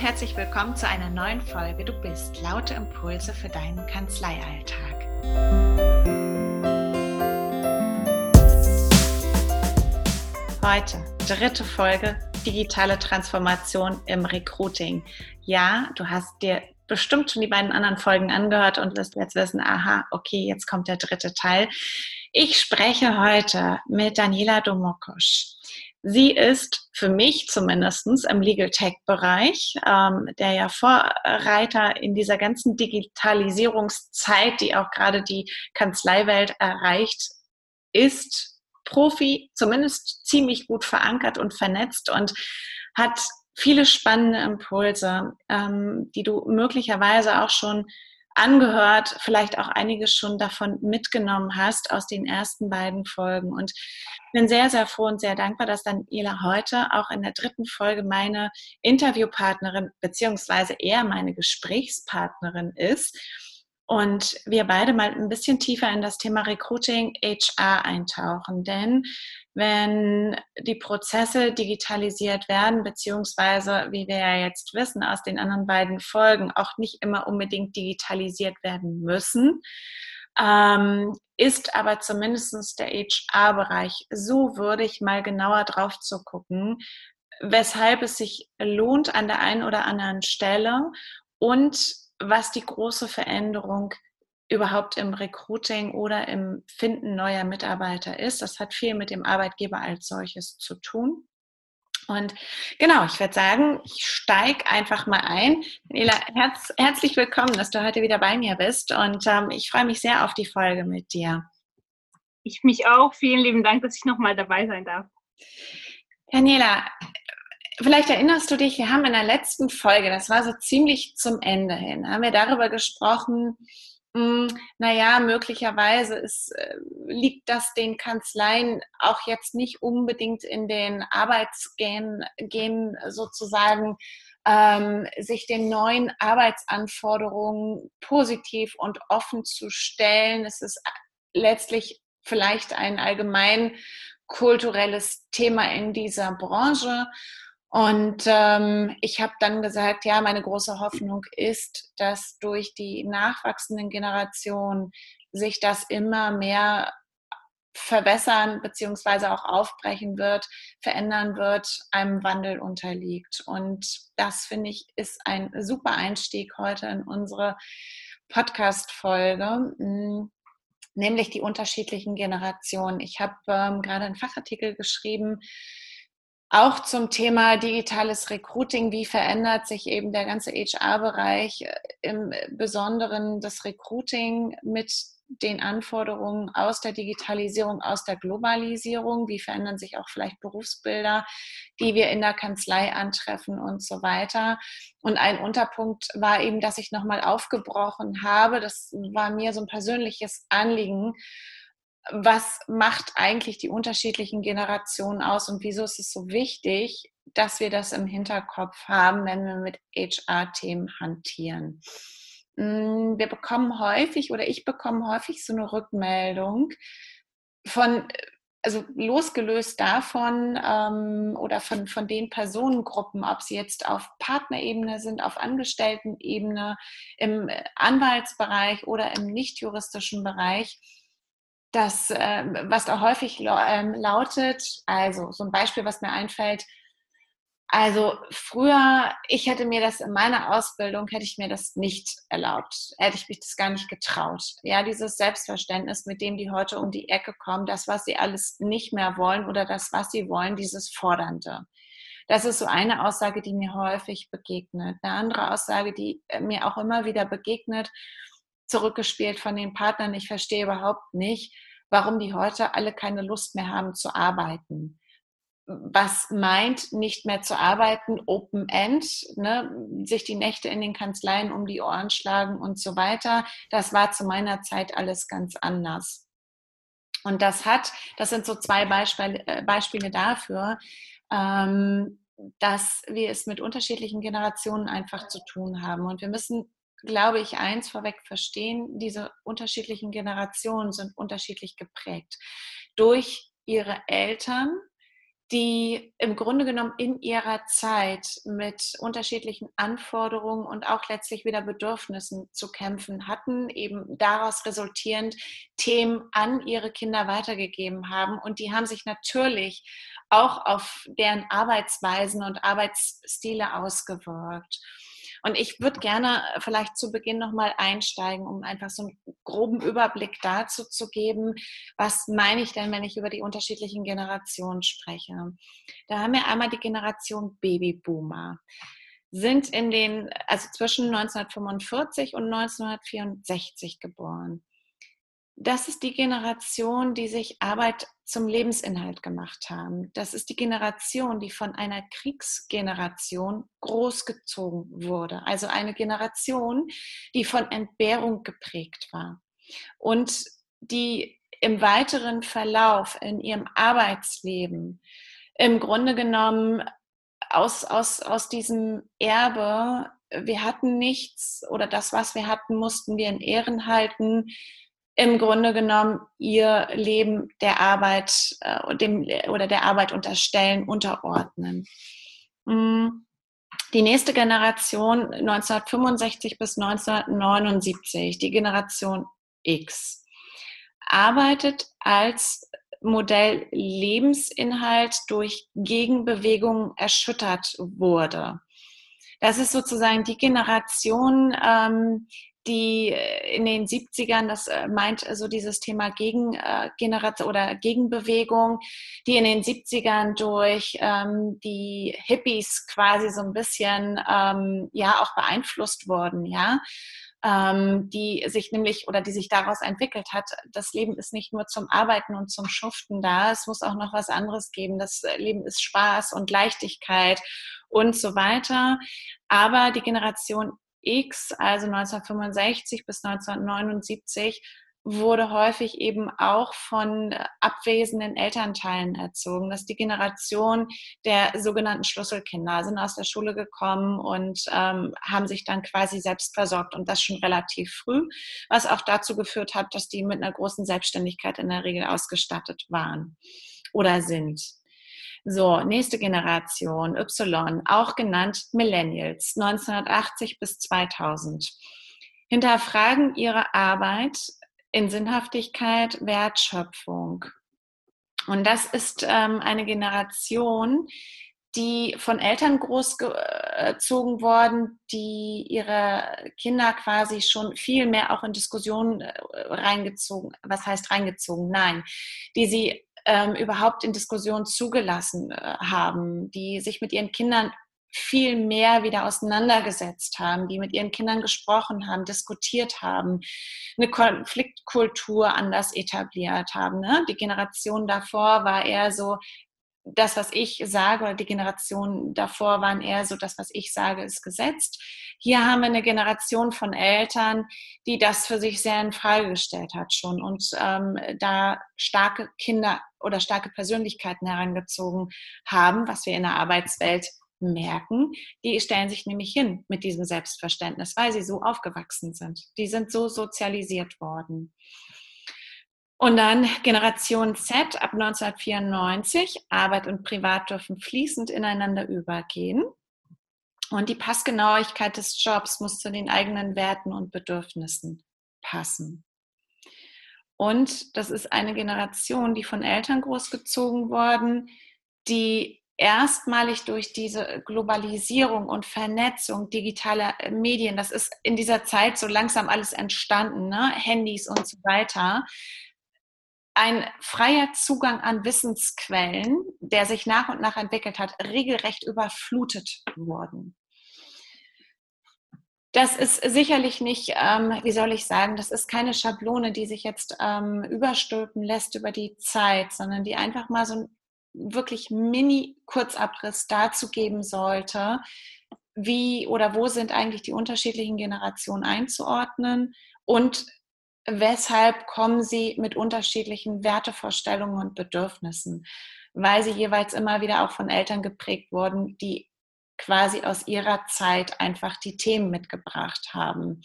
herzlich willkommen zu einer neuen Folge Du bist laute Impulse für deinen Kanzleialltag. Heute dritte Folge digitale Transformation im Recruiting. Ja, du hast dir bestimmt schon die beiden anderen Folgen angehört und wirst jetzt wissen, aha, okay, jetzt kommt der dritte Teil. Ich spreche heute mit Daniela Domokosch. Sie ist für mich zumindest im Legal Tech-Bereich, ähm, der ja Vorreiter in dieser ganzen Digitalisierungszeit, die auch gerade die Kanzleiwelt erreicht, ist. Profi, zumindest ziemlich gut verankert und vernetzt und hat viele spannende Impulse, ähm, die du möglicherweise auch schon angehört, vielleicht auch einiges schon davon mitgenommen hast aus den ersten beiden Folgen. Und bin sehr, sehr froh und sehr dankbar, dass Daniela heute auch in der dritten Folge meine Interviewpartnerin beziehungsweise eher meine Gesprächspartnerin ist und wir beide mal ein bisschen tiefer in das Thema Recruiting HR eintauchen. Denn wenn die Prozesse digitalisiert werden, beziehungsweise, wie wir ja jetzt wissen aus den anderen beiden Folgen, auch nicht immer unbedingt digitalisiert werden müssen, ähm, ist aber zumindest der HR-Bereich so würdig, mal genauer drauf zu gucken, weshalb es sich lohnt an der einen oder anderen Stelle und was die große Veränderung überhaupt im Recruiting oder im Finden neuer Mitarbeiter ist. Das hat viel mit dem Arbeitgeber als solches zu tun. Und genau, ich würde sagen, ich steige einfach mal ein. Daniela, herz, herzlich willkommen, dass du heute wieder bei mir bist. Und ähm, ich freue mich sehr auf die Folge mit dir. Ich mich auch. Vielen lieben Dank, dass ich nochmal dabei sein darf. Daniela, Vielleicht erinnerst du dich, wir haben in der letzten Folge, das war so ziemlich zum Ende hin, haben wir darüber gesprochen, hm, naja, möglicherweise ist, äh, liegt das den Kanzleien auch jetzt nicht unbedingt in den Arbeitsgehen sozusagen, ähm, sich den neuen Arbeitsanforderungen positiv und offen zu stellen. Es ist letztlich vielleicht ein allgemein kulturelles Thema in dieser Branche. Und ähm, ich habe dann gesagt, ja, meine große Hoffnung ist, dass durch die nachwachsenden Generationen sich das immer mehr verbessern beziehungsweise auch aufbrechen wird, verändern wird, einem Wandel unterliegt. Und das finde ich ist ein super Einstieg heute in unsere Podcast-Folge, hm, nämlich die unterschiedlichen Generationen. Ich habe ähm, gerade einen Fachartikel geschrieben auch zum Thema digitales Recruiting, wie verändert sich eben der ganze HR-Bereich, äh, im Besonderen das Recruiting mit den Anforderungen aus der Digitalisierung, aus der Globalisierung, wie verändern sich auch vielleicht Berufsbilder, die wir in der Kanzlei antreffen und so weiter. Und ein Unterpunkt war eben, dass ich nochmal aufgebrochen habe, das war mir so ein persönliches Anliegen, was macht eigentlich die unterschiedlichen Generationen aus und wieso ist es so wichtig, dass wir das im Hinterkopf haben, wenn wir mit HR-Themen hantieren. Mm, wir bekommen häufig oder ich bekomme häufig so eine Rückmeldung von, also losgelöst davon ähm, oder von, von den Personengruppen, ob sie jetzt auf Partnerebene sind, auf Angestelltenebene, im Anwaltsbereich oder im nicht juristischen Bereich, das, äh, was da häufig ähm, lautet, also so ein Beispiel, was mir einfällt, also früher, ich hätte mir das in meiner Ausbildung, hätte ich mir das nicht erlaubt, hätte ich mich das gar nicht getraut. Ja, dieses Selbstverständnis, mit dem die heute um die Ecke kommen, das, was sie alles nicht mehr wollen oder das, was sie wollen, dieses Fordernde. Das ist so eine Aussage, die mir häufig begegnet. Eine andere Aussage, die äh, mir auch immer wieder begegnet, zurückgespielt von den Partnern. Ich verstehe überhaupt nicht, warum die heute alle keine Lust mehr haben zu arbeiten. Was meint, nicht mehr zu arbeiten, Open End, ne, sich die Nächte in den Kanzleien um die Ohren schlagen und so weiter. Das war zu meiner Zeit alles ganz anders. Und das hat, das sind so zwei Beispiele, äh, Beispiele dafür, ähm, dass wir es mit unterschiedlichen Generationen einfach zu tun haben. Und wir müssen glaube ich, eins vorweg verstehen, diese unterschiedlichen Generationen sind unterschiedlich geprägt durch ihre Eltern, die im Grunde genommen in ihrer Zeit mit unterschiedlichen Anforderungen und auch letztlich wieder Bedürfnissen zu kämpfen hatten, eben daraus resultierend Themen an ihre Kinder weitergegeben haben. Und die haben sich natürlich auch auf deren Arbeitsweisen und Arbeitsstile ausgewirkt. Und ich würde gerne vielleicht zu Beginn nochmal einsteigen, um einfach so einen groben Überblick dazu zu geben, was meine ich denn, wenn ich über die unterschiedlichen Generationen spreche. Da haben wir einmal die Generation Babyboomer. Sind in den, also zwischen 1945 und 1964 geboren das ist die Generation, die sich Arbeit zum Lebensinhalt gemacht haben. Das ist die Generation, die von einer Kriegsgeneration großgezogen wurde. Also eine Generation, die von Entbehrung geprägt war und die im weiteren Verlauf in ihrem Arbeitsleben im Grunde genommen aus, aus, aus diesem Erbe, wir hatten nichts oder das, was wir hatten, mussten wir in Ehren halten im Grunde genommen ihr Leben der Arbeit äh, dem, oder der Arbeit unterstellen, unterordnen. Mm. Die nächste Generation 1965 bis 1979, die Generation X, arbeitet als Modell Lebensinhalt durch Gegenbewegungen erschüttert wurde. Das ist sozusagen die Generation, ähm, die äh, in den 70ern, das äh, meint so dieses Thema Gegengeneration äh, oder Gegenbewegung, die in den 70ern durch ähm, die Hippies quasi so ein bisschen ähm, ja auch beeinflusst wurden, ja. Ähm, die sich nämlich oder die sich daraus entwickelt hat, das Leben ist nicht nur zum Arbeiten und zum Schuften da, es muss auch noch was anderes geben. Das Leben ist Spaß und Leichtigkeit und so weiter. Aber die Generation X, also 1965 bis 1979, wurde häufig eben auch von abwesenden Elternteilen erzogen. Das ist die Generation der sogenannten Schlüsselkinder, sind aus der Schule gekommen und ähm, haben sich dann quasi selbst versorgt und das schon relativ früh, was auch dazu geführt hat, dass die mit einer großen Selbstständigkeit in der Regel ausgestattet waren oder sind. So, nächste Generation, Y, auch genannt Millennials, 1980 bis 2000. Hinterfragen ihre Arbeit in Sinnhaftigkeit, Wertschöpfung. Und das ist ähm, eine Generation, die von Eltern großgezogen worden, die ihre Kinder quasi schon viel mehr auch in Diskussionen äh, reingezogen, was heißt reingezogen? Nein, die sie ähm, überhaupt in Diskussionen zugelassen äh, haben, die sich mit ihren Kindern viel mehr wieder auseinandergesetzt haben, die mit ihren Kindern gesprochen haben, diskutiert haben, eine Konfliktkultur anders etabliert haben. Ne? Die Generation davor war eher so, das, was ich sage, oder die Generation davor waren eher so, das, was ich sage, ist gesetzt. Hier haben wir eine Generation von Eltern, die das für sich sehr in Frage gestellt hat schon und ähm, da starke Kinder oder starke Persönlichkeiten herangezogen haben, was wir in der Arbeitswelt merken. Die stellen sich nämlich hin mit diesem Selbstverständnis, weil sie so aufgewachsen sind. Die sind so sozialisiert worden. Und dann Generation Z ab 1994. Arbeit und Privat dürfen fließend ineinander übergehen. Und die Passgenauigkeit des Jobs muss zu den eigenen Werten und Bedürfnissen passen. Und das ist eine Generation, die von Eltern großgezogen worden, die erstmalig durch diese Globalisierung und Vernetzung digitaler Medien, das ist in dieser Zeit so langsam alles entstanden, ne? Handys und so weiter, ein freier Zugang an Wissensquellen, der sich nach und nach entwickelt hat, regelrecht überflutet wurden. Das ist sicherlich nicht, ähm, wie soll ich sagen, das ist keine Schablone, die sich jetzt ähm, überstülpen lässt über die Zeit, sondern die einfach mal so ein wirklich Mini-Kurzabriss dazu geben sollte, wie oder wo sind eigentlich die unterschiedlichen Generationen einzuordnen und weshalb kommen sie mit unterschiedlichen Wertevorstellungen und Bedürfnissen, weil sie jeweils immer wieder auch von Eltern geprägt wurden, die quasi aus ihrer Zeit einfach die Themen mitgebracht haben.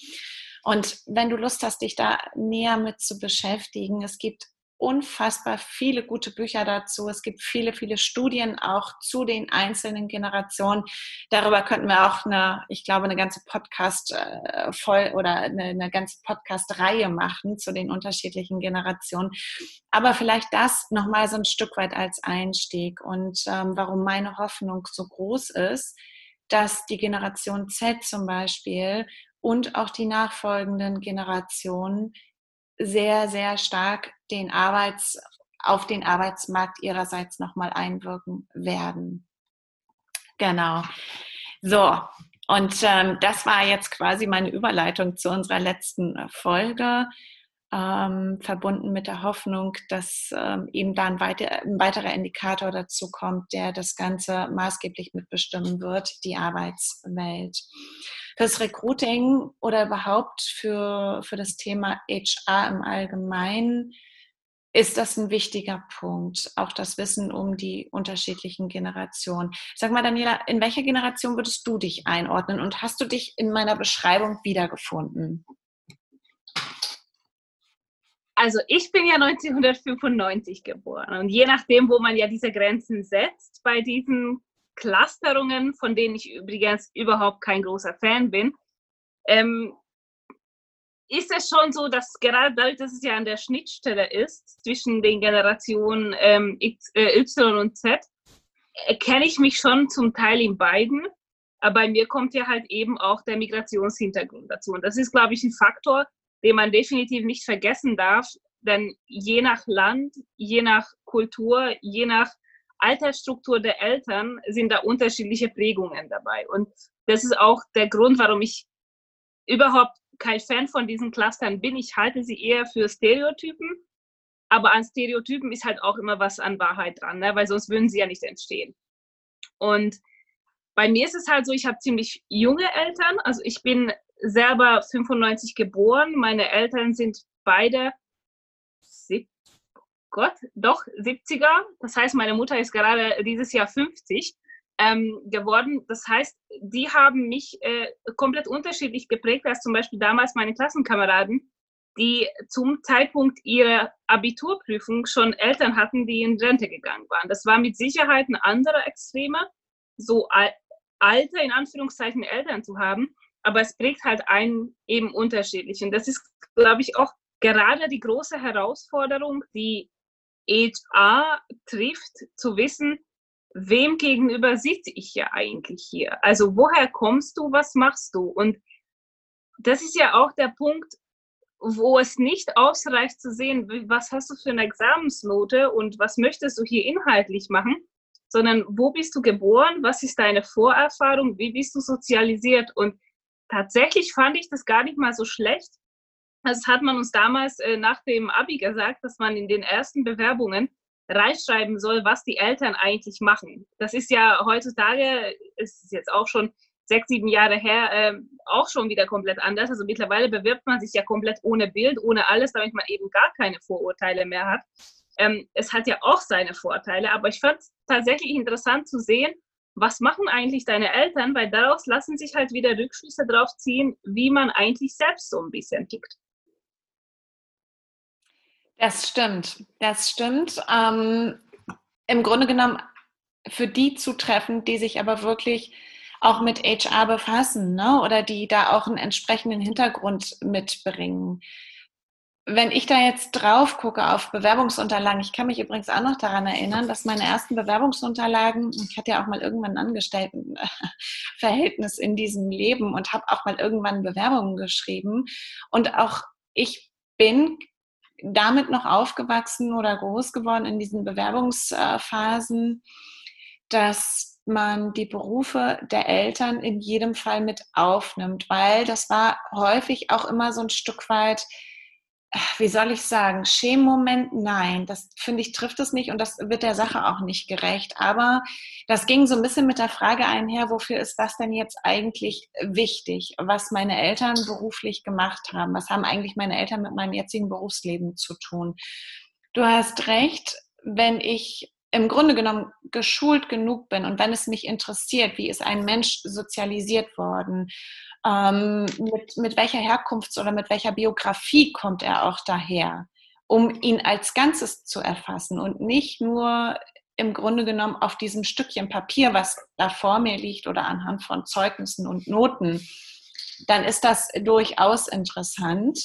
Und wenn du Lust hast, dich da näher mit zu beschäftigen, es gibt unfassbar viele gute Bücher dazu. Es gibt viele, viele Studien auch zu den einzelnen Generationen. Darüber könnten wir auch eine, ich glaube, eine ganze Podcast äh, voll oder eine, eine ganze Podcast-Reihe machen zu den unterschiedlichen Generationen. Aber vielleicht das nochmal so ein Stück weit als Einstieg und ähm, warum meine Hoffnung so groß ist, dass die Generation Z zum Beispiel und auch die nachfolgenden Generationen sehr, sehr stark den Arbeits, auf den Arbeitsmarkt ihrerseits nochmal einwirken werden. Genau. So, und ähm, das war jetzt quasi meine Überleitung zu unserer letzten Folge, ähm, verbunden mit der Hoffnung, dass ähm, eben da ein, weiter, ein weiterer Indikator dazu kommt, der das Ganze maßgeblich mitbestimmen wird, die Arbeitswelt fürs Recruiting oder überhaupt für, für das Thema HR im Allgemeinen ist das ein wichtiger Punkt, auch das Wissen um die unterschiedlichen Generationen. Sag mal, Daniela, in welcher Generation würdest du dich einordnen und hast du dich in meiner Beschreibung wiedergefunden? Also ich bin ja 1995 geboren und je nachdem, wo man ja diese Grenzen setzt bei diesen Clusterungen, von denen ich übrigens überhaupt kein großer Fan bin, ähm, ist es schon so, dass gerade dadurch, dass es ja an der Schnittstelle ist zwischen den Generationen ähm, äh, Y und Z, erkenne ich mich schon zum Teil in beiden. Aber bei mir kommt ja halt eben auch der Migrationshintergrund dazu. Und das ist, glaube ich, ein Faktor, den man definitiv nicht vergessen darf. Denn je nach Land, je nach Kultur, je nach Altersstruktur der Eltern sind da unterschiedliche Prägungen dabei. Und das ist auch der Grund, warum ich überhaupt kein Fan von diesen Clustern bin. Ich halte sie eher für Stereotypen. Aber an Stereotypen ist halt auch immer was an Wahrheit dran, ne? weil sonst würden sie ja nicht entstehen. Und bei mir ist es halt so, ich habe ziemlich junge Eltern. Also ich bin selber 95 geboren. Meine Eltern sind beide Gott, doch 70er. Das heißt, meine Mutter ist gerade dieses Jahr 50 ähm, geworden. Das heißt, die haben mich äh, komplett unterschiedlich geprägt als zum Beispiel damals meine Klassenkameraden, die zum Zeitpunkt ihrer Abiturprüfung schon Eltern hatten, die in Rente gegangen waren. Das war mit Sicherheit ein anderer Extreme, so al alte, in Anführungszeichen, Eltern zu haben. Aber es prägt halt einen eben unterschiedlich. Und das ist, glaube ich, auch gerade die große Herausforderung, die HR trifft, zu wissen, wem gegenüber sitze ich ja eigentlich hier? Also woher kommst du, was machst du? Und das ist ja auch der Punkt, wo es nicht ausreicht zu sehen, was hast du für eine Examensnote und was möchtest du hier inhaltlich machen, sondern wo bist du geboren, was ist deine Vorerfahrung, wie bist du sozialisiert? Und tatsächlich fand ich das gar nicht mal so schlecht, das hat man uns damals äh, nach dem Abi gesagt, dass man in den ersten Bewerbungen reinschreiben soll, was die Eltern eigentlich machen. Das ist ja heutzutage, ist jetzt auch schon sechs, sieben Jahre her, äh, auch schon wieder komplett anders. Also mittlerweile bewirbt man sich ja komplett ohne Bild, ohne alles, damit man eben gar keine Vorurteile mehr hat. Ähm, es hat ja auch seine Vorteile, aber ich fand es tatsächlich interessant zu sehen, was machen eigentlich deine Eltern, weil daraus lassen sich halt wieder Rückschlüsse drauf ziehen, wie man eigentlich selbst so ein bisschen tickt. Das stimmt, das stimmt. Ähm, Im Grunde genommen für die zutreffend, die sich aber wirklich auch mit HR befassen ne? oder die da auch einen entsprechenden Hintergrund mitbringen. Wenn ich da jetzt drauf gucke auf Bewerbungsunterlagen, ich kann mich übrigens auch noch daran erinnern, dass meine ersten Bewerbungsunterlagen, ich hatte ja auch mal irgendwann ein Angestelltenverhältnis in diesem Leben und habe auch mal irgendwann Bewerbungen geschrieben. Und auch ich bin damit noch aufgewachsen oder groß geworden in diesen Bewerbungsphasen, dass man die Berufe der Eltern in jedem Fall mit aufnimmt, weil das war häufig auch immer so ein Stück weit wie soll ich sagen, Schemmoment, nein, das finde ich trifft es nicht und das wird der Sache auch nicht gerecht. Aber das ging so ein bisschen mit der Frage einher, wofür ist das denn jetzt eigentlich wichtig, was meine Eltern beruflich gemacht haben? Was haben eigentlich meine Eltern mit meinem jetzigen Berufsleben zu tun? Du hast recht, wenn ich im Grunde genommen geschult genug bin und wenn es mich interessiert, wie ist ein Mensch sozialisiert worden, ähm, mit, mit welcher Herkunft oder mit welcher Biografie kommt er auch daher um ihn als Ganzes zu erfassen und nicht nur im Grunde genommen auf diesem Stückchen Papier, was da vor mir liegt oder anhand von Zeugnissen und Noten, dann ist das durchaus interessant.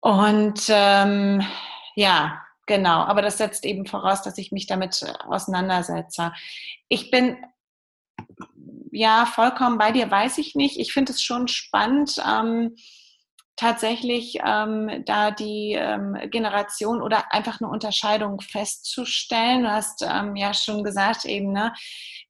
Und ähm, ja, genau, aber das setzt eben voraus, dass ich mich damit äh, auseinandersetze. Ich bin ja vollkommen bei dir, weiß ich nicht. Ich finde es schon spannend. Ähm, tatsächlich ähm, da die ähm, Generation oder einfach eine Unterscheidung festzustellen. Du hast ähm, ja schon gesagt eben, ne,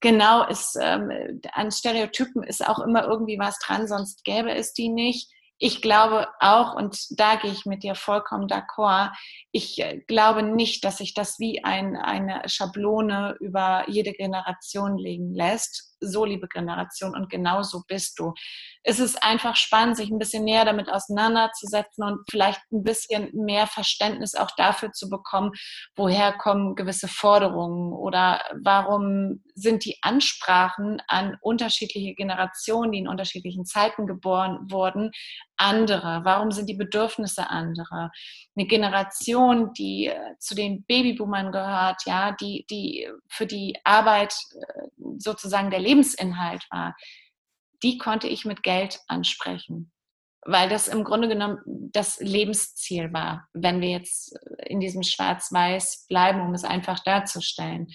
genau ist ähm, an Stereotypen ist auch immer irgendwie was dran, sonst gäbe es die nicht ich glaube auch, und da gehe ich mit dir vollkommen d'accord, ich äh, glaube nicht, dass sich das wie ein, eine Schablone über jede Generation legen lässt. So, liebe Generation, und genau so bist du. Es ist einfach spannend, sich ein bisschen näher damit auseinanderzusetzen und vielleicht ein bisschen mehr Verständnis auch dafür zu bekommen, woher kommen gewisse Forderungen oder warum sind die Ansprachen an unterschiedliche Generationen, die in unterschiedlichen Zeiten geboren wurden, andere? Warum sind die Bedürfnisse andere? Eine Generation, die äh, zu den Babyboomern gehört, ja, die, die für die Arbeit äh, sozusagen der Lebensinhalt war, die konnte ich mit Geld ansprechen. Weil das im Grunde genommen das Lebensziel war, wenn wir jetzt in diesem Schwarz-Weiß bleiben, um es einfach darzustellen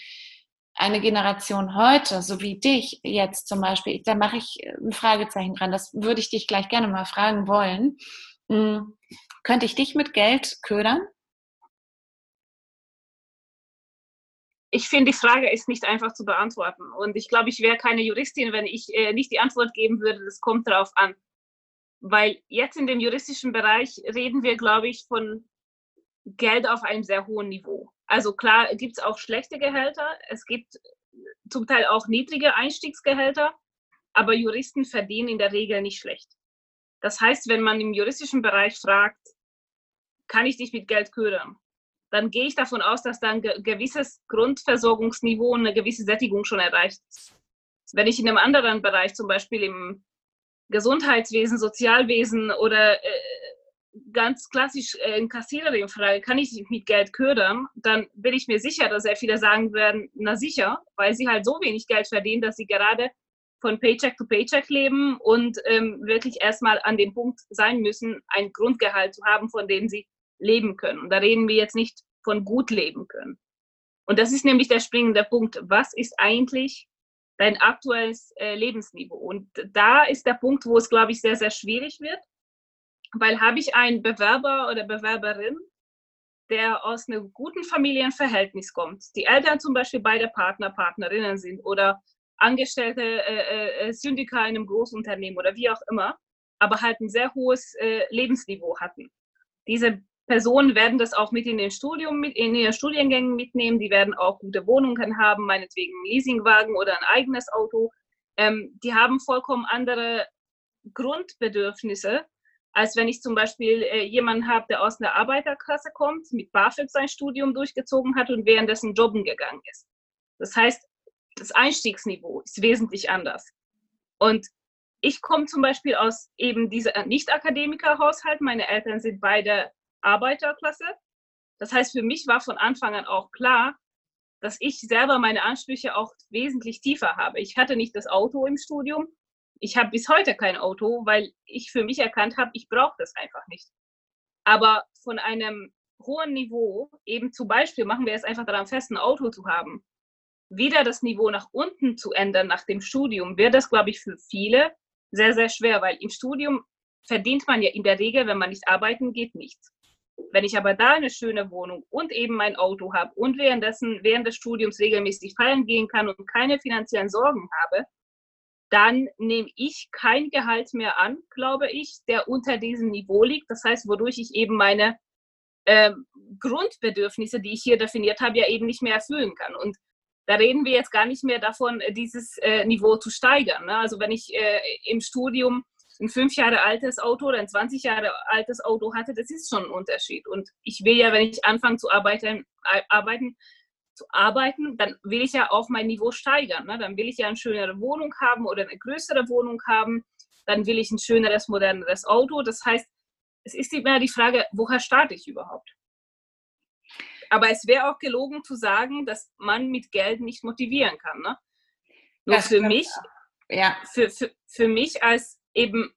eine Generation heute, so wie dich jetzt zum Beispiel, da mache ich ein Fragezeichen dran, das würde ich dich gleich gerne mal fragen wollen. Hm, könnte ich dich mit Geld ködern? Ich finde, die Frage ist nicht einfach zu beantworten. Und ich glaube, ich wäre keine Juristin, wenn ich äh, nicht die Antwort geben würde, das kommt darauf an. Weil jetzt in dem juristischen Bereich reden wir, glaube ich, von Geld auf einem sehr hohen Niveau. Also klar gibt es auch schlechte Gehälter, es gibt zum Teil auch niedrige Einstiegsgehälter, aber Juristen verdienen in der Regel nicht schlecht. Das heißt, wenn man im juristischen Bereich fragt, kann ich dich mit Geld ködern, dann gehe ich davon aus, dass da ein gewisses Grundversorgungsniveau und eine gewisse Sättigung schon erreicht ist. Wenn ich in einem anderen Bereich, zum Beispiel im Gesundheitswesen, Sozialwesen oder äh, ganz klassisch äh, in Kassiererin frage, kann ich dich mit Geld ködern, dann bin ich mir sicher, dass sehr viele sagen werden, na sicher, weil sie halt so wenig Geld verdienen, dass sie gerade von Paycheck to Paycheck leben und ähm, wirklich erstmal an dem Punkt sein müssen, ein Grundgehalt zu haben, von dem sie leben können. Und da reden wir jetzt nicht von gut leben können. Und das ist nämlich der springende Punkt. Was ist eigentlich dein aktuelles äh, Lebensniveau? Und da ist der Punkt, wo es, glaube ich, sehr, sehr schwierig wird, weil habe ich einen Bewerber oder Bewerberin, der aus einem guten Familienverhältnis kommt, die Eltern zum Beispiel beide Partner, Partnerinnen sind oder Angestellte äh, äh, Syndiker in einem Großunternehmen oder wie auch immer, aber halt ein sehr hohes äh, Lebensniveau hatten. Diese Personen werden das auch mit in den Studium, mit, in ihren Studiengängen mitnehmen. Die werden auch gute Wohnungen haben, meinetwegen einen Leasingwagen oder ein eigenes Auto. Ähm, die haben vollkommen andere Grundbedürfnisse als wenn ich zum Beispiel äh, jemanden habe, der aus einer Arbeiterklasse kommt, mit BAföG sein Studium durchgezogen hat und währenddessen jobben gegangen ist. Das heißt, das Einstiegsniveau ist wesentlich anders. Und ich komme zum Beispiel aus eben dieser Nicht-Akademiker-Haushalt. Meine Eltern sind beide Arbeiterklasse. Das heißt, für mich war von Anfang an auch klar, dass ich selber meine Ansprüche auch wesentlich tiefer habe. Ich hatte nicht das Auto im Studium, ich habe bis heute kein Auto, weil ich für mich erkannt habe, ich brauche das einfach nicht. Aber von einem hohen Niveau, eben zum Beispiel machen wir es einfach daran fest, ein Auto zu haben, wieder das Niveau nach unten zu ändern nach dem Studium, wird das, glaube ich, für viele sehr, sehr schwer, weil im Studium verdient man ja in der Regel, wenn man nicht arbeiten geht, nichts. Wenn ich aber da eine schöne Wohnung und eben mein Auto habe und währenddessen, während des Studiums regelmäßig feiern gehen kann und keine finanziellen Sorgen habe, dann nehme ich kein Gehalt mehr an, glaube ich, der unter diesem Niveau liegt. Das heißt, wodurch ich eben meine äh, Grundbedürfnisse, die ich hier definiert habe, ja eben nicht mehr erfüllen kann. Und da reden wir jetzt gar nicht mehr davon, dieses äh, Niveau zu steigern. Ne? Also wenn ich äh, im Studium ein fünf Jahre altes Auto oder ein 20 Jahre altes Auto hatte, das ist schon ein Unterschied. Und ich will ja, wenn ich anfange zu arbeiten, arbeiten zu arbeiten, dann will ich ja auch mein Niveau steigern. Ne? Dann will ich ja eine schönere Wohnung haben oder eine größere Wohnung haben. Dann will ich ein schöneres, moderneres Auto. Das heißt, es ist immer die Frage, woher starte ich überhaupt? Aber es wäre auch gelogen zu sagen, dass man mit Geld nicht motivieren kann. Ne? Nur das für mich, ja. für, für, für mich als eben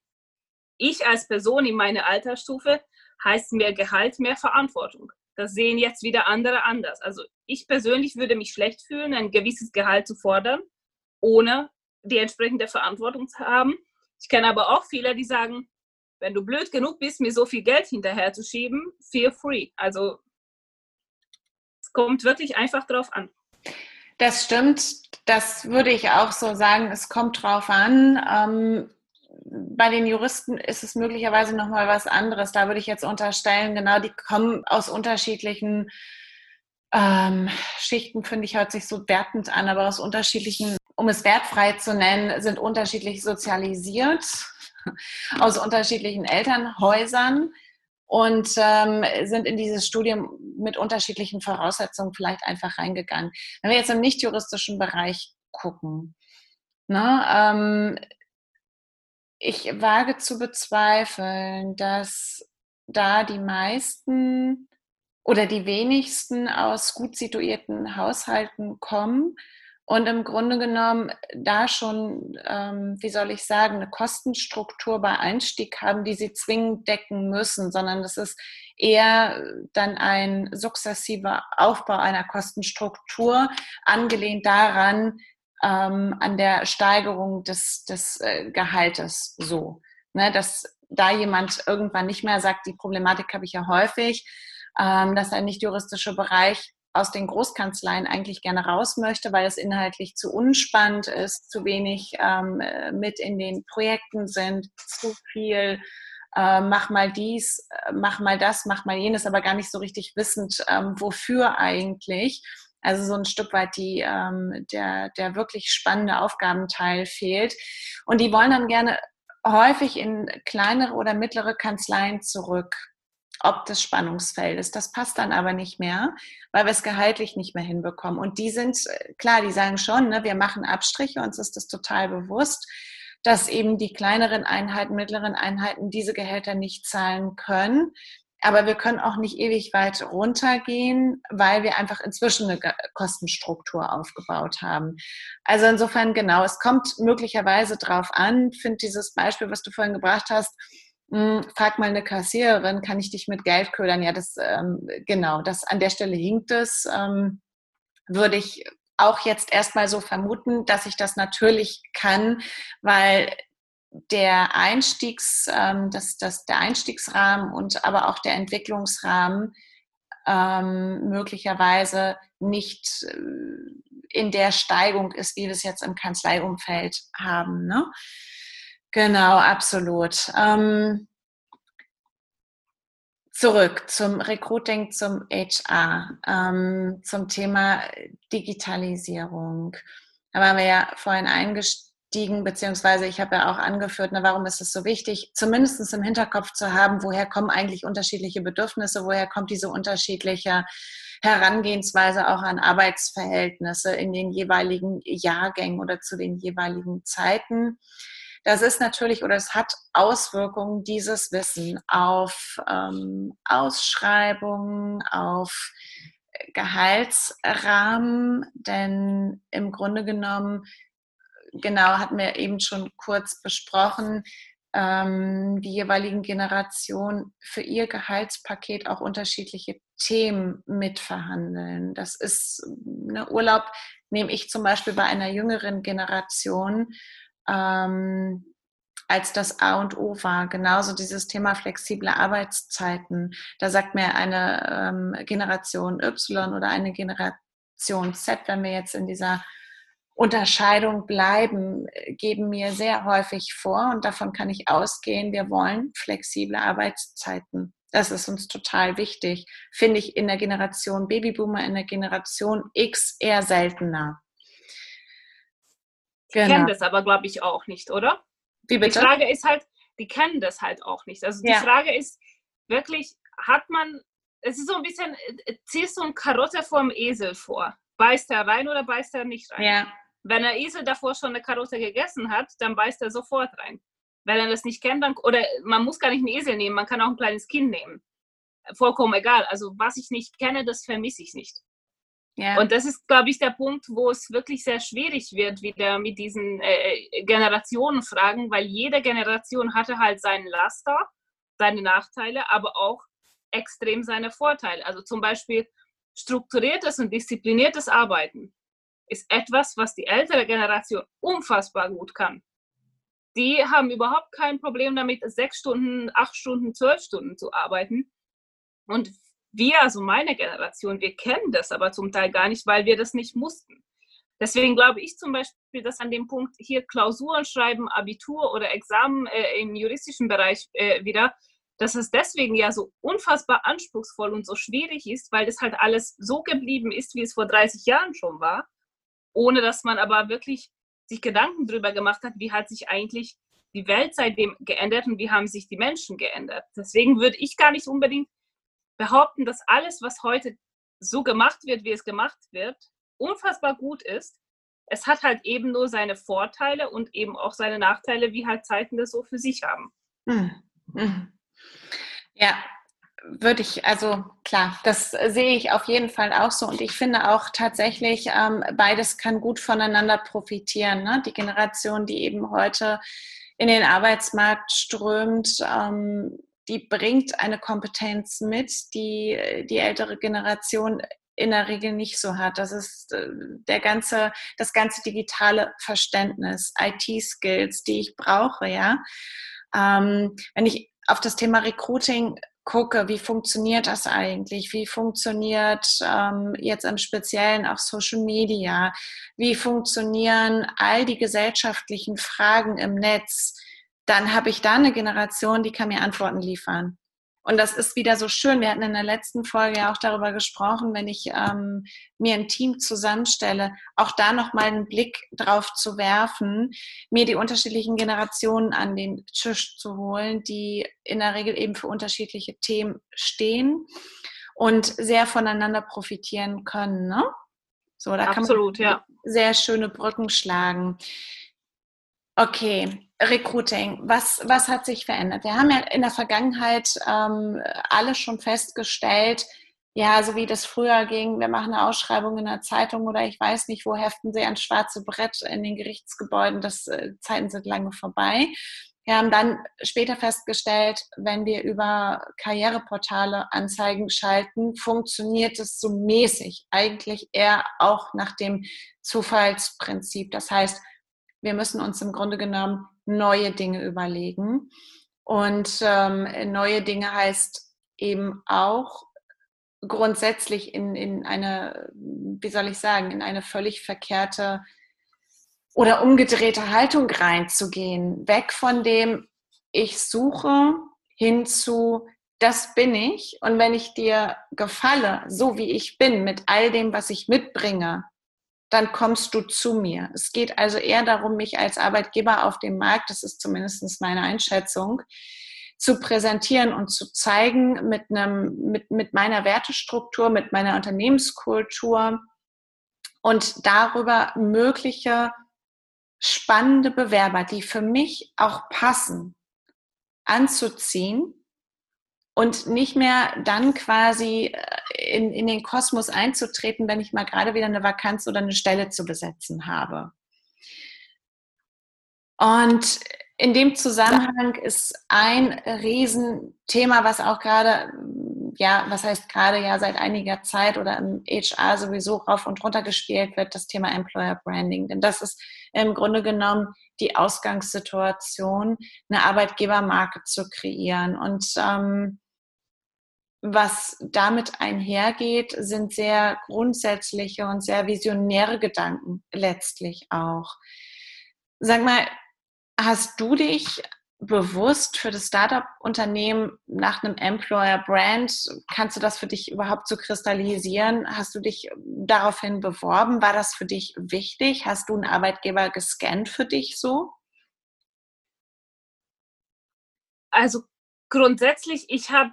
ich als Person in meiner Altersstufe heißt mehr Gehalt, mehr Verantwortung. Das sehen jetzt wieder andere anders. Also ich persönlich würde mich schlecht fühlen, ein gewisses Gehalt zu fordern, ohne die entsprechende Verantwortung zu haben. Ich kenne aber auch viele, die sagen, wenn du blöd genug bist, mir so viel Geld hinterher zu schieben, feel free. Also es kommt wirklich einfach drauf an. Das stimmt. Das würde ich auch so sagen. Es kommt drauf an. Bei den Juristen ist es möglicherweise nochmal was anderes. Da würde ich jetzt unterstellen, genau, die kommen aus unterschiedlichen ähm, Schichten, finde ich, hört sich so wertend an, aber aus unterschiedlichen, um es wertfrei zu nennen, sind unterschiedlich sozialisiert, aus unterschiedlichen Elternhäusern und ähm, sind in dieses Studium mit unterschiedlichen Voraussetzungen vielleicht einfach reingegangen. Wenn wir jetzt im nicht juristischen Bereich gucken, ne, ähm, ich wage zu bezweifeln, dass da die meisten oder die wenigsten aus gut situierten Haushalten kommen und im Grunde genommen da schon, ähm, wie soll ich sagen, eine Kostenstruktur bei Einstieg haben, die sie zwingend decken müssen, sondern das ist eher dann ein sukzessiver Aufbau einer Kostenstruktur, angelehnt daran, ähm, an der Steigerung des, des äh, Gehaltes so. Ne, dass da jemand irgendwann nicht mehr sagt, die Problematik habe ich ja häufig, ähm, dass ein nicht juristischer Bereich aus den Großkanzleien eigentlich gerne raus möchte, weil es inhaltlich zu unspannend ist, zu wenig ähm, mit in den Projekten sind, zu viel äh, mach mal dies, äh, mach mal das, mach mal jenes, aber gar nicht so richtig wissend, ähm, wofür eigentlich. Also so ein Stück weit die, ähm, der, der wirklich spannende Aufgabenteil fehlt. Und die wollen dann gerne häufig in kleinere oder mittlere Kanzleien zurück, ob des Spannungsfeldes. Das passt dann aber nicht mehr, weil wir es gehaltlich nicht mehr hinbekommen. Und die sind, äh, klar, die sagen schon, ne, wir machen Abstriche, uns ist das total bewusst, dass eben die kleineren Einheiten, mittleren Einheiten diese Gehälter nicht zahlen können. Aber wir können auch nicht ewig weit runtergehen, weil wir einfach inzwischen eine Kostenstruktur aufgebaut haben. Also insofern genau, es kommt möglicherweise drauf an. Finde dieses Beispiel, was du vorhin gebracht hast, hm, frag mal eine Kassiererin, kann ich dich mit Geld ködern? Ja, das ähm, genau, das an der Stelle hinkt es. Ähm, würde ich auch jetzt erstmal so vermuten, dass ich das natürlich kann, weil der Einstiegs, ähm, das, das, der Einstiegsrahmen und aber auch der Entwicklungsrahmen ähm, möglicherweise nicht äh, in der Steigung ist, wie wir es jetzt im Kanzleiumfeld haben. Ne? Genau, absolut. Ähm, zurück zum Recruiting, zum HR, ähm, zum Thema Digitalisierung. Da waren wir ja vorhin gestiegen, beziehungsweise ich habe ja auch angeführt, ne, warum ist es so wichtig, zumindest im Hinterkopf zu haben, woher kommen eigentlich unterschiedliche Bedürfnisse, woher kommt diese unterschiedliche Herangehensweise auch an Arbeitsverhältnisse in den jeweiligen Jahrgängen oder zu den jeweiligen Zeiten. Das ist natürlich oder es hat Auswirkungen, dieses Wissen auf ähm, Ausschreibungen, auf Gehaltsrahmen, denn im Grunde genommen genau, hatten wir eben schon kurz besprochen, ähm, die jeweiligen Generationen für ihr Gehaltspaket auch unterschiedliche Themen mitverhandeln. Das ist ne, Urlaub, nehme ich zum Beispiel bei einer jüngeren Generation ähm, als das A und O war. Genauso dieses Thema flexible Arbeitszeiten. Da sagt mir eine ähm, Generation Y oder eine Generation Z, wenn wir jetzt in dieser Unterscheidung bleiben, geben mir sehr häufig vor und davon kann ich ausgehen, wir wollen flexible Arbeitszeiten. Das ist uns total wichtig. Finde ich in der Generation Babyboomer, in der Generation X eher seltener. Genau. Die kennen das aber, glaube ich, auch nicht, oder? Die Frage ist halt, die kennen das halt auch nicht. Also die ja. Frage ist wirklich, hat man, es ist so ein bisschen, äh, ziehst du ein Karotte vom Esel vor? Beißt er rein oder beißt er nicht rein? Ja. Wenn der Esel davor schon eine Karotte gegessen hat, dann beißt er sofort rein. Wenn er das nicht kennt, dann, oder man muss gar nicht einen Esel nehmen, man kann auch ein kleines Kind nehmen. vollkommen egal. Also was ich nicht kenne, das vermisse ich nicht. Ja. Und das ist, glaube ich, der Punkt, wo es wirklich sehr schwierig wird, wieder mit diesen äh, äh, Generationenfragen, weil jede Generation hatte halt seinen Laster, seine Nachteile, aber auch extrem seine Vorteile. Also zum Beispiel strukturiertes und diszipliniertes Arbeiten ist etwas, was die ältere Generation unfassbar gut kann. Die haben überhaupt kein Problem damit, sechs Stunden, acht Stunden, zwölf Stunden zu arbeiten. Und wir, also meine Generation, wir kennen das aber zum Teil gar nicht, weil wir das nicht mussten. Deswegen glaube ich zum Beispiel, dass an dem Punkt hier Klausuren schreiben, Abitur oder Examen äh, im juristischen Bereich äh, wieder, dass es deswegen ja so unfassbar anspruchsvoll und so schwierig ist, weil das halt alles so geblieben ist, wie es vor 30 Jahren schon war, ohne dass man aber wirklich sich Gedanken darüber gemacht hat, wie hat sich eigentlich die Welt seitdem geändert und wie haben sich die Menschen geändert. Deswegen würde ich gar nicht unbedingt behaupten, dass alles, was heute so gemacht wird, wie es gemacht wird, unfassbar gut ist. Es hat halt eben nur seine Vorteile und eben auch seine Nachteile, wie halt Zeiten das so für sich haben. Hm. Hm. Ja, würde ich, also klar, das sehe ich auf jeden Fall auch so. Und ich finde auch tatsächlich, ähm, beides kann gut voneinander profitieren. Ne? Die Generation, die eben heute in den Arbeitsmarkt strömt, ähm, die bringt eine Kompetenz mit, die die ältere Generation in der Regel nicht so hat. Das ist äh, der ganze, das ganze digitale Verständnis, IT-Skills, die ich brauche, ja. Ähm, wenn ich auf das Thema Recruiting gucke, wie funktioniert das eigentlich? Wie funktioniert ähm, jetzt im Speziellen auch Social Media? Wie funktionieren all die gesellschaftlichen Fragen im Netz? dann habe ich da eine Generation, die kann mir Antworten liefern. Und das ist wieder so schön. Wir hatten in der letzten Folge ja auch darüber gesprochen, wenn ich ähm, mir ein Team zusammenstelle, auch da nochmal einen Blick drauf zu werfen, mir die unterschiedlichen Generationen an den Tisch zu holen, die in der Regel eben für unterschiedliche Themen stehen und sehr voneinander profitieren können. Ne? So, da Absolut, kann man ja. sehr schöne Brücken schlagen. Okay, Recruiting, was, was hat sich verändert? Wir haben ja in der Vergangenheit ähm, alle schon festgestellt, ja, so wie das früher ging, wir machen eine Ausschreibung in der Zeitung oder ich weiß nicht, wo heften sie ans schwarze Brett in den Gerichtsgebäuden, das äh, Zeiten sind lange vorbei. Wir haben dann später festgestellt, wenn wir über Karriereportale Anzeigen schalten, funktioniert es so mäßig, eigentlich eher auch nach dem Zufallsprinzip. Das heißt, wir müssen uns im Grunde genommen neue Dinge überlegen. Und ähm, neue Dinge heißt eben auch grundsätzlich in, in eine, wie soll ich sagen, in eine völlig verkehrte oder umgedrehte Haltung reinzugehen. Weg von dem, ich suche hin zu, das bin ich. Und wenn ich dir gefalle, so wie ich bin, mit all dem, was ich mitbringe, dann kommst du zu mir. Es geht also eher darum, mich als Arbeitgeber auf dem Markt, das ist zumindest meine Einschätzung, zu präsentieren und zu zeigen mit, einem, mit, mit meiner Wertestruktur, mit meiner Unternehmenskultur und darüber mögliche spannende Bewerber, die für mich auch passen, anzuziehen und nicht mehr dann quasi äh, in, in den Kosmos einzutreten, wenn ich mal gerade wieder eine Vakanz oder eine Stelle zu besetzen habe. Und in dem Zusammenhang ist ein Riesenthema, was auch gerade, ja, was heißt gerade ja seit einiger Zeit oder im HR sowieso rauf und runter gespielt wird, das Thema Employer Branding. Denn das ist im Grunde genommen die Ausgangssituation, eine Arbeitgebermarke zu kreieren. Und ähm, was damit einhergeht, sind sehr grundsätzliche und sehr visionäre Gedanken letztlich auch. Sag mal, hast du dich bewusst für das Startup-Unternehmen nach einem Employer-Brand, kannst du das für dich überhaupt so kristallisieren? Hast du dich daraufhin beworben? War das für dich wichtig? Hast du einen Arbeitgeber gescannt für dich so? Also grundsätzlich, ich habe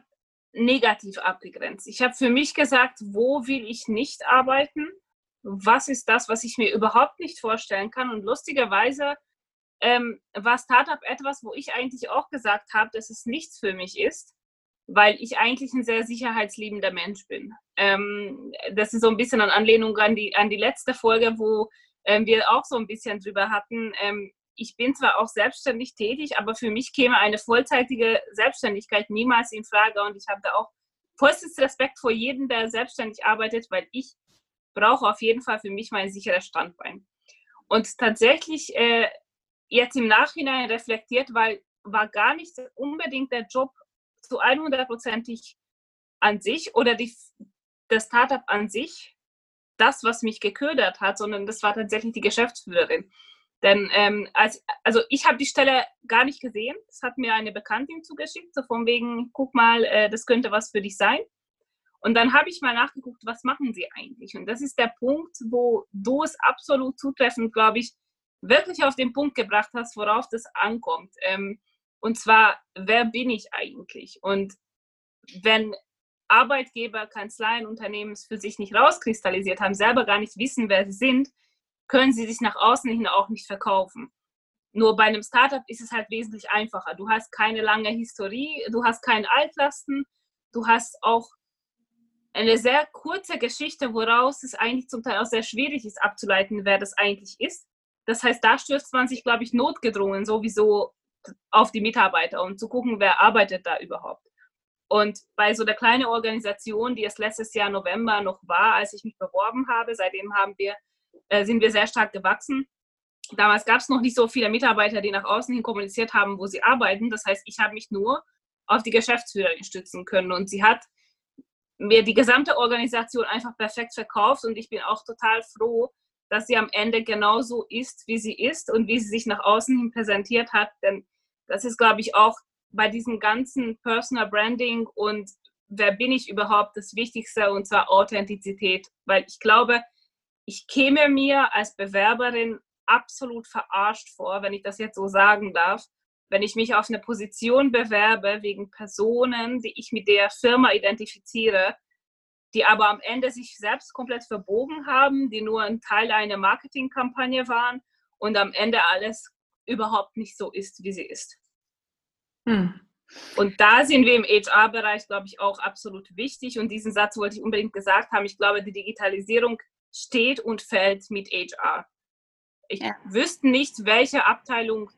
negativ abgegrenzt. Ich habe für mich gesagt, wo will ich nicht arbeiten? Was ist das, was ich mir überhaupt nicht vorstellen kann? Und lustigerweise ähm, war Startup etwas, wo ich eigentlich auch gesagt habe, dass es nichts für mich ist. weil ich eigentlich ein sehr sicherheitsliebender Mensch bin. Ähm, das ist so ein bisschen eine Anlehnung an die, an die letzte Folge, wo ähm, wir auch so ein bisschen drüber hatten. Ähm, ich bin zwar auch selbstständig tätig, aber für mich käme eine vollzeitige Selbstständigkeit niemals in Frage und ich habe da auch vollstes Respekt vor jedem, der selbstständig arbeitet, weil ich brauche auf jeden Fall für mich mein sicheres Standbein. Und tatsächlich äh, jetzt im Nachhinein reflektiert, weil war gar nicht unbedingt der Job zu 100%ig an sich oder die, das Startup an sich das, was mich geködert hat, sondern das war tatsächlich die Geschäftsführerin. Denn ähm, als, also ich habe die Stelle gar nicht gesehen. Das hat mir eine Bekanntin zugeschickt, so von wegen, guck mal, äh, das könnte was für dich sein. Und dann habe ich mal nachgeguckt, was machen sie eigentlich? Und das ist der Punkt, wo du es absolut zutreffend, glaube ich, wirklich auf den Punkt gebracht hast, worauf das ankommt. Ähm, und zwar, wer bin ich eigentlich? Und wenn Arbeitgeber, Kanzleien, Unternehmen es für sich nicht rauskristallisiert haben, selber gar nicht wissen, wer sie sind, können sie sich nach außen hin auch nicht verkaufen. Nur bei einem Startup ist es halt wesentlich einfacher. Du hast keine lange Historie, du hast keine Altlasten, du hast auch eine sehr kurze Geschichte, woraus es eigentlich zum Teil auch sehr schwierig ist abzuleiten, wer das eigentlich ist. Das heißt, da stürzt man sich, glaube ich, notgedrungen sowieso auf die Mitarbeiter und zu gucken, wer arbeitet da überhaupt. Und bei so der kleinen Organisation, die es letztes Jahr November noch war, als ich mich beworben habe, seitdem haben wir, äh, sind wir sehr stark gewachsen. Damals gab es noch nicht so viele Mitarbeiter, die nach außen hin kommuniziert haben, wo sie arbeiten. Das heißt, ich habe mich nur auf die Geschäftsführerin stützen können. Und sie hat mir die gesamte Organisation einfach perfekt verkauft. Und ich bin auch total froh, dass sie am Ende genauso ist, wie sie ist und wie sie sich nach außen hin präsentiert hat. Denn das ist, glaube ich, auch bei diesem ganzen Personal Branding und wer bin ich überhaupt das Wichtigste und zwar Authentizität. Weil ich glaube, ich käme mir als Bewerberin absolut verarscht vor, wenn ich das jetzt so sagen darf, wenn ich mich auf eine Position bewerbe wegen Personen, die ich mit der Firma identifiziere, die aber am Ende sich selbst komplett verbogen haben, die nur ein Teil einer Marketingkampagne waren und am Ende alles überhaupt nicht so ist, wie sie ist. Hm. Und da sind wir im HR-Bereich, glaube ich, auch absolut wichtig. Und diesen Satz wollte ich unbedingt gesagt haben. Ich glaube, die Digitalisierung steht und fällt mit HR. Ich ja. wüsste nicht, welche Abteilung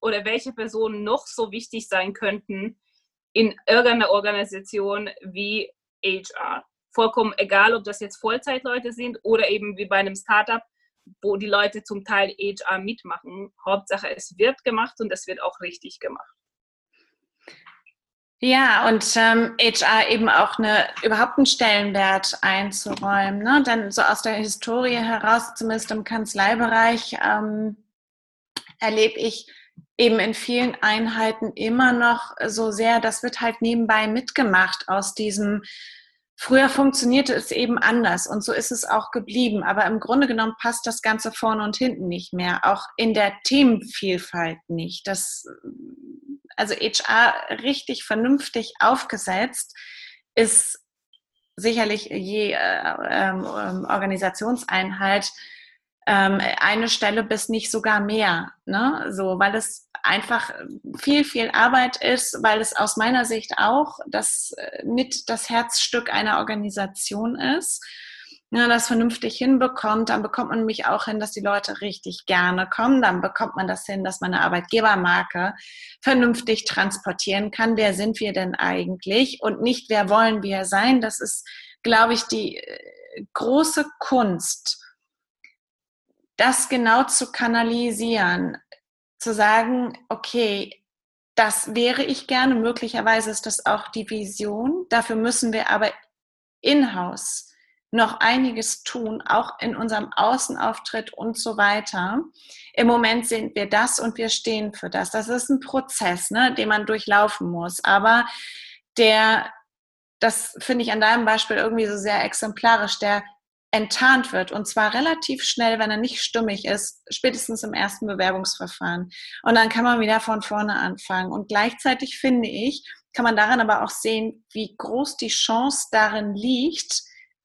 oder welche Personen noch so wichtig sein könnten in irgendeiner Organisation wie HR. Vollkommen egal, ob das jetzt Vollzeitleute sind oder eben wie bei einem Startup, wo die Leute zum Teil HR mitmachen. Hauptsache, es wird gemacht und es wird auch richtig gemacht. Ja, und ähm, HR eben auch eine, überhaupt einen Stellenwert einzuräumen. Ne? Denn so aus der Historie heraus, zumindest im Kanzleibereich, ähm, erlebe ich eben in vielen Einheiten immer noch so sehr, das wird halt nebenbei mitgemacht aus diesem, früher funktionierte es eben anders und so ist es auch geblieben. Aber im Grunde genommen passt das Ganze vorne und hinten nicht mehr, auch in der Themenvielfalt nicht. Das also HR richtig vernünftig aufgesetzt, ist sicherlich je äh, ähm, Organisationseinheit ähm, eine Stelle bis nicht sogar mehr, ne? So, weil es einfach viel, viel Arbeit ist, weil es aus meiner Sicht auch das äh, mit das Herzstück einer Organisation ist ja, das vernünftig hinbekommt, dann bekommt man nämlich auch hin, dass die Leute richtig gerne kommen. Dann bekommt man das hin, dass man eine Arbeitgebermarke vernünftig transportieren kann. Wer sind wir denn eigentlich? Und nicht, wer wollen wir sein? Das ist, glaube ich, die äh, große Kunst, das genau zu kanalisieren, zu sagen, okay, das wäre ich gerne. Möglicherweise ist das auch die Vision. Dafür müssen wir aber in-house noch einiges tun, auch in unserem Außenauftritt und so weiter. Im Moment sind wir das und wir stehen für das. Das ist ein Prozess, ne, den man durchlaufen muss. Aber der, das finde ich an deinem Beispiel irgendwie so sehr exemplarisch, der enttarnt wird und zwar relativ schnell, wenn er nicht stimmig ist, spätestens im ersten Bewerbungsverfahren. Und dann kann man wieder von vorne anfangen. Und gleichzeitig finde ich, kann man daran aber auch sehen, wie groß die Chance darin liegt,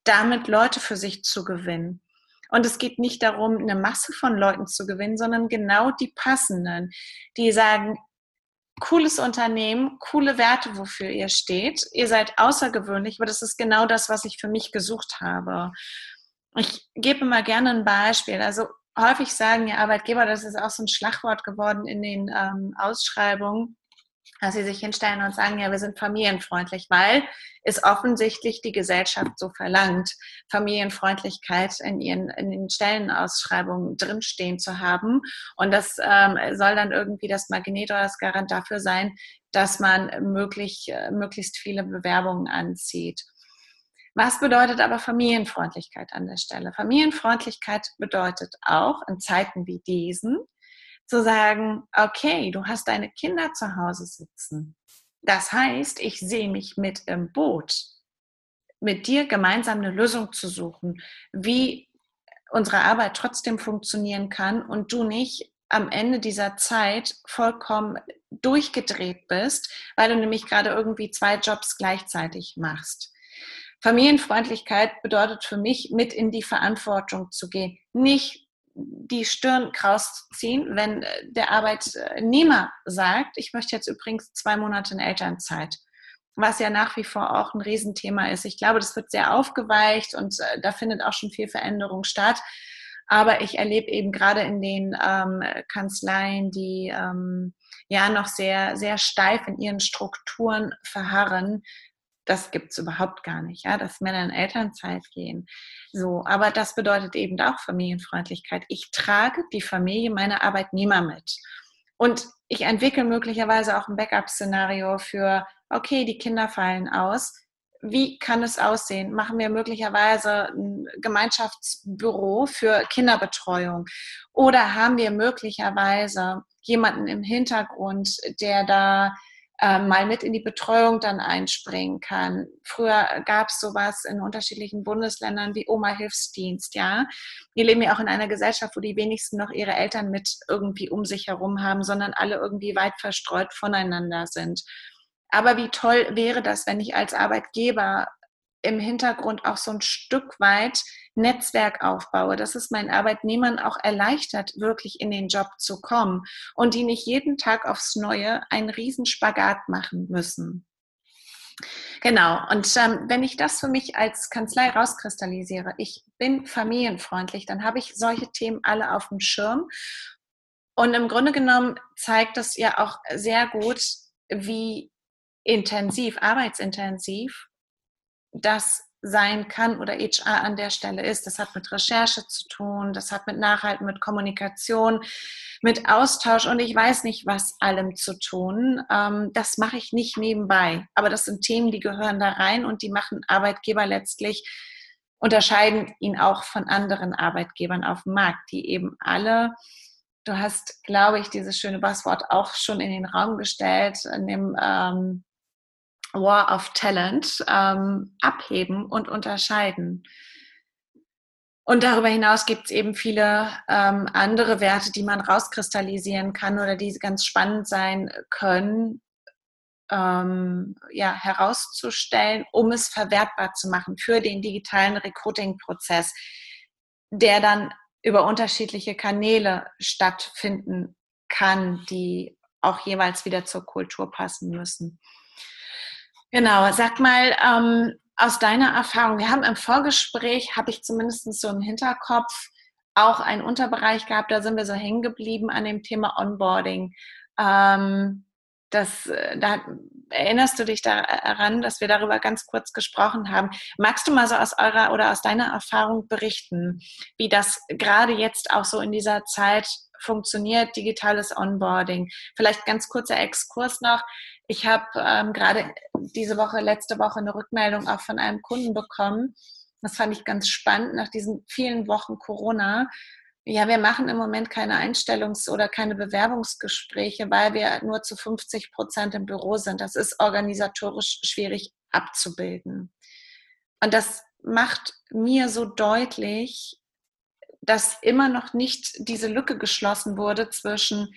damit Leute für sich zu gewinnen. Und es geht nicht darum, eine Masse von Leuten zu gewinnen, sondern genau die passenden, die sagen, cooles Unternehmen, coole Werte, wofür ihr steht. Ihr seid außergewöhnlich, aber das ist genau das, was ich für mich gesucht habe. Ich gebe mal gerne ein Beispiel. Also häufig sagen ja Arbeitgeber, das ist auch so ein Schlagwort geworden in den ähm, Ausschreibungen, dass sie sich hinstellen und sagen, ja, wir sind familienfreundlich, weil es offensichtlich die Gesellschaft so verlangt, Familienfreundlichkeit in ihren in den Stellenausschreibungen drinstehen zu haben. Und das ähm, soll dann irgendwie das Magnet oder das Garant dafür sein, dass man möglich, äh, möglichst viele Bewerbungen anzieht. Was bedeutet aber Familienfreundlichkeit an der Stelle? Familienfreundlichkeit bedeutet auch in Zeiten wie diesen, zu sagen, okay, du hast deine Kinder zu Hause sitzen. Das heißt, ich sehe mich mit im Boot, mit dir gemeinsam eine Lösung zu suchen, wie unsere Arbeit trotzdem funktionieren kann und du nicht am Ende dieser Zeit vollkommen durchgedreht bist, weil du nämlich gerade irgendwie zwei Jobs gleichzeitig machst. Familienfreundlichkeit bedeutet für mich, mit in die Verantwortung zu gehen. Nicht die Stirn kraus ziehen, wenn äh, der Arbeitnehmer sagt, ich möchte jetzt übrigens zwei Monate in Elternzeit, was ja nach wie vor auch ein Riesenthema ist. Ich glaube, das wird sehr aufgeweicht und äh, da findet auch schon viel Veränderung statt. Aber ich erlebe eben gerade in den ähm, Kanzleien, die ähm, ja noch sehr, sehr steif in ihren Strukturen verharren, das gibt es überhaupt gar nicht, ja, dass Männer in Elternzeit gehen. So, aber das bedeutet eben auch Familienfreundlichkeit. Ich trage die Familie meiner Arbeitnehmer mit. Und ich entwickle möglicherweise auch ein Backup-Szenario für, okay, die Kinder fallen aus. Wie kann es aussehen? Machen wir möglicherweise ein Gemeinschaftsbüro für Kinderbetreuung? Oder haben wir möglicherweise jemanden im Hintergrund, der da äh, mal mit in die Betreuung dann einspringen kann. Früher gab es sowas in unterschiedlichen Bundesländern wie Oma-Hilfsdienst, ja. Wir leben ja auch in einer Gesellschaft, wo die wenigsten noch ihre Eltern mit irgendwie um sich herum haben, sondern alle irgendwie weit verstreut voneinander sind. Aber wie toll wäre das, wenn ich als Arbeitgeber im Hintergrund auch so ein Stück weit Netzwerk aufbaue, dass es meinen Arbeitnehmern auch erleichtert, wirklich in den Job zu kommen und die nicht jeden Tag aufs Neue einen Riesenspagat machen müssen. Genau, und ähm, wenn ich das für mich als Kanzlei rauskristallisiere, ich bin familienfreundlich, dann habe ich solche Themen alle auf dem Schirm. Und im Grunde genommen zeigt das ja auch sehr gut, wie intensiv, arbeitsintensiv das sein kann oder HR an der Stelle ist. Das hat mit Recherche zu tun, das hat mit Nachhalten, mit Kommunikation, mit Austausch und ich weiß nicht, was allem zu tun. Ähm, das mache ich nicht nebenbei. Aber das sind Themen, die gehören da rein und die machen Arbeitgeber letztlich, unterscheiden ihn auch von anderen Arbeitgebern auf dem Markt, die eben alle Du hast, glaube ich, dieses schöne Passwort auch schon in den Raum gestellt, in dem ähm, War of Talent ähm, abheben und unterscheiden. Und darüber hinaus gibt es eben viele ähm, andere Werte, die man rauskristallisieren kann oder die ganz spannend sein können, ähm, ja, herauszustellen, um es verwertbar zu machen für den digitalen Recruiting-Prozess, der dann über unterschiedliche Kanäle stattfinden kann, die auch jeweils wieder zur Kultur passen müssen. Genau, sag mal, ähm, aus deiner Erfahrung, wir haben im Vorgespräch, habe ich zumindest so im Hinterkopf, auch einen Unterbereich gehabt, da sind wir so hängen geblieben an dem Thema Onboarding. Ähm, das, äh, da erinnerst du dich daran, dass wir darüber ganz kurz gesprochen haben. Magst du mal so aus eurer oder aus deiner Erfahrung berichten, wie das gerade jetzt auch so in dieser Zeit funktioniert, digitales Onboarding? Vielleicht ganz kurzer Exkurs noch. Ich habe ähm, gerade diese Woche, letzte Woche eine Rückmeldung auch von einem Kunden bekommen. Das fand ich ganz spannend nach diesen vielen Wochen Corona. Ja, wir machen im Moment keine Einstellungs- oder keine Bewerbungsgespräche, weil wir nur zu 50 Prozent im Büro sind. Das ist organisatorisch schwierig abzubilden. Und das macht mir so deutlich, dass immer noch nicht diese Lücke geschlossen wurde zwischen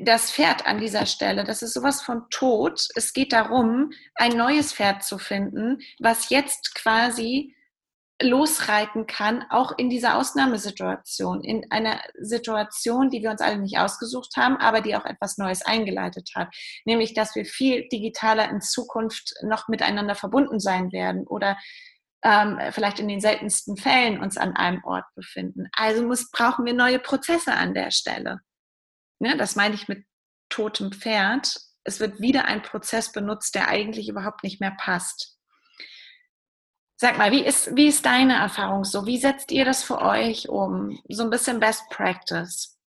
das Pferd an dieser Stelle, das ist sowas von tot. Es geht darum, ein neues Pferd zu finden, was jetzt quasi losreiten kann, auch in dieser Ausnahmesituation, in einer Situation, die wir uns alle nicht ausgesucht haben, aber die auch etwas Neues eingeleitet hat, nämlich dass wir viel digitaler in Zukunft noch miteinander verbunden sein werden oder ähm, vielleicht in den seltensten Fällen uns an einem Ort befinden. Also muss, brauchen wir neue Prozesse an der Stelle. Ne, das meine ich mit totem Pferd. Es wird wieder ein Prozess benutzt, der eigentlich überhaupt nicht mehr passt. Sag mal, wie ist, wie ist deine Erfahrung so? Wie setzt ihr das für euch um? So ein bisschen Best Practice.